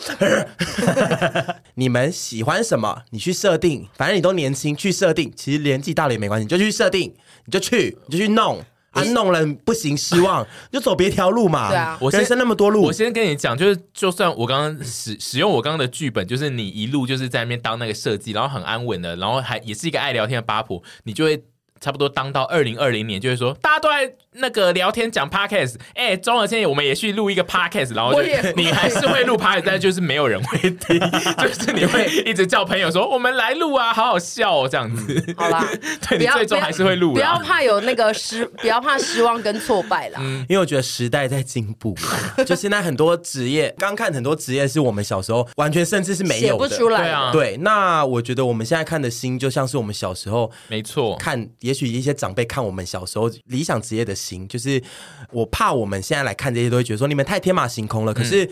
[laughs] 你们喜欢什么？你去设定，反正你都年轻，去设定。其实年纪大了也没关系，你就去设定，你就去，你就去弄。啊，弄了不行，失望 [laughs] 就走别条路嘛。对啊，我人生那么多路，我先跟你讲，就是就算我刚刚使使用我刚刚的剧本，就是你一路就是在那边当那个设计，然后很安稳的，然后还也是一个爱聊天的八婆，你就会。差不多当到二零二零年，就会说大家都在那个聊天讲 podcast，哎，中了现在我们也去录一个 podcast，然后就 [laughs] 你还是会录 podcast，但就是没有人会听，[laughs] 就是你会一直叫朋友说我们来录啊，好好笑哦，这样子。好啦，[laughs] 对你最终还是会录，不要怕有那个失，不要怕失望跟挫败啦。嗯因为我觉得时代在进步，就现在很多职业，刚看很多职业是我们小时候完全甚至是没有的，写不出来。对啊，对。那我觉得我们现在看的心，就像是我们小时候，没错，看。也许一些长辈看我们小时候理想职业的心，就是我怕我们现在来看这些，都会觉得说你们太天马行空了。可是。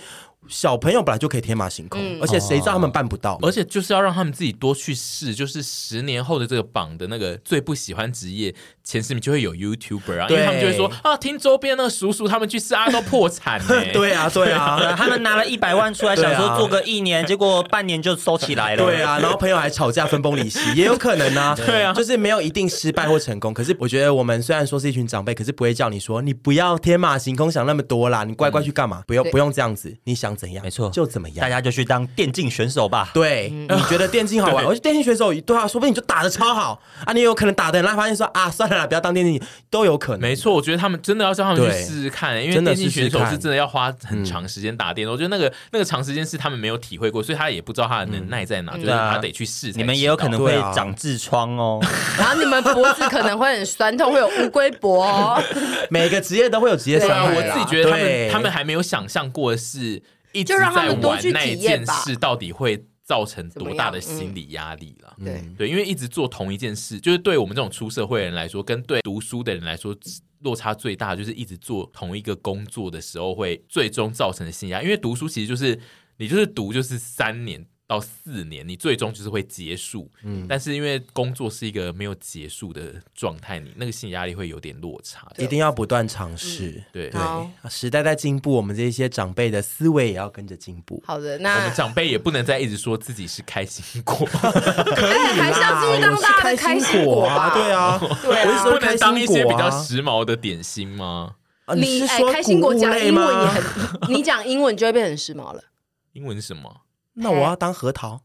小朋友本来就可以天马行空，嗯、而且谁知道他们办不到？而且就是要让他们自己多去试，就是十年后的这个榜的那个最不喜欢职业前十名就会有 YouTuber 啊，对因为他们就会说啊，听周边那个叔叔他们去试啊，都破产 [laughs] 对啊，对啊，他们拿了 [laughs] 一百万出来，想说做个一年，结果半年就收起来了。对啊，然后朋友还吵架分崩离析，也有可能啊。[laughs] 对啊，就是没有一定失败或成功。可是我觉得我们虽然说是一群长辈，可是不会叫你说你不要天马行空想那么多啦，你乖乖去干嘛？嗯、不用不用这样子，你想怎样？没错，就。怎么样？大家就去当电竞选手吧。对，你觉得电竞好玩？我觉得电竞选手对啊，说不定你就打的超好啊！你有可能打的，然后发现说啊，算了啦，不要当电竞，都有可能。没错，我觉得他们真的要叫他们去试试看，因为电竞选手是真的要花很长时间打电。我觉得那个那个长时间是他们没有体会过，所以他也不知道他的能耐在哪，就是他得去试。你们也有可能会长痔疮哦，[laughs] 然后你们脖子可能会很酸痛，会有乌龟脖哦。[laughs] 每个职业都会有职业伤害。我自己觉得他们他们还没有想象过的是。一直在玩那一件事，到底会造成多大的心理压力了？对、嗯、对，因为一直做同一件事，就是对我们这种出社会的人来说，跟对读书的人来说，落差最大就是一直做同一个工作的时候，会最终造成的心理压。因为读书其实就是你就是读就是三年。到四年，你最终就是会结束。嗯，但是因为工作是一个没有结束的状态，你那个心理压力会有点落差。一定要不断尝试。嗯、对对，时代在进步，我们这些长辈的思维也要跟着进步。好的，那我们长辈也不能再一直说自己是开心果，[laughs] 可以 [laughs] 还是要继续当大的开心果啊？对啊，对啊，不能当一些比较时髦的点心吗？啊、你是说开心果讲英文也很，你讲英文就会变很时髦了。英文是什么？那我要当核桃，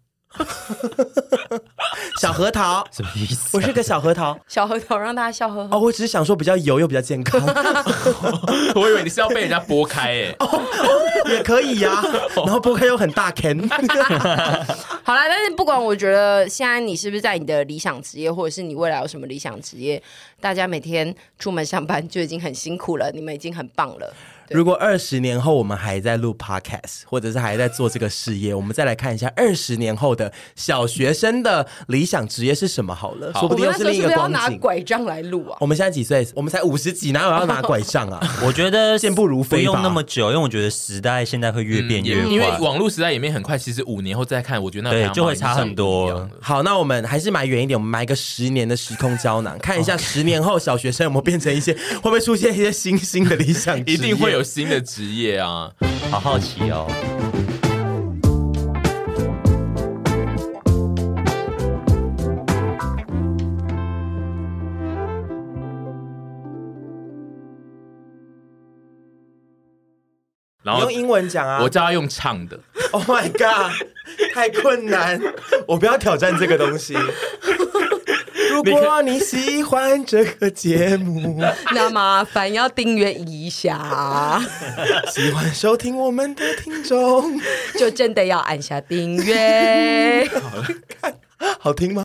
小核桃什么意思？我是个小核桃，小核桃让大家笑呵呵。哦，我只是想说比较油又比较健康。[laughs] 我以为你是要被人家剥开哎，也可以呀。然后剥开又很大坑。[laughs] 好啦，但是不管我觉得现在你是不是在你的理想职业，或者是你未来有什么理想职业，大家每天出门上班就已经很辛苦了，你们已经很棒了。如果二十年后我们还在录 podcast，或者是还在做这个事业，我们再来看一下二十年后的小学生的理想职业是什么好了。好说不定又是另一个光拿拐杖来录啊？我们现在几岁？我们才五十几，哪有要拿 [laughs] 拐杖啊？我觉得健步如飞，不用那么久，因为我觉得时代现在会越变越快，因为网络时代演变很快。其实五年后再看，我觉得那对就会差很多。好，那我们还是买远一点，我们买个十年的时空胶囊，看一下十年后小学生有没有变成一些，会不会出现一些新兴的理想职业？[laughs] 一定会有新的职业。业啊，好好奇哦。然后用英文讲啊，我叫他用唱的。Oh my god，太困难，[laughs] 我不要挑战这个东西。如果你喜欢这个节目，[laughs] 那麻烦要订阅一下。[laughs] 喜欢收听我们的听众，就真的要按下订阅。[laughs] 好看，好听吗？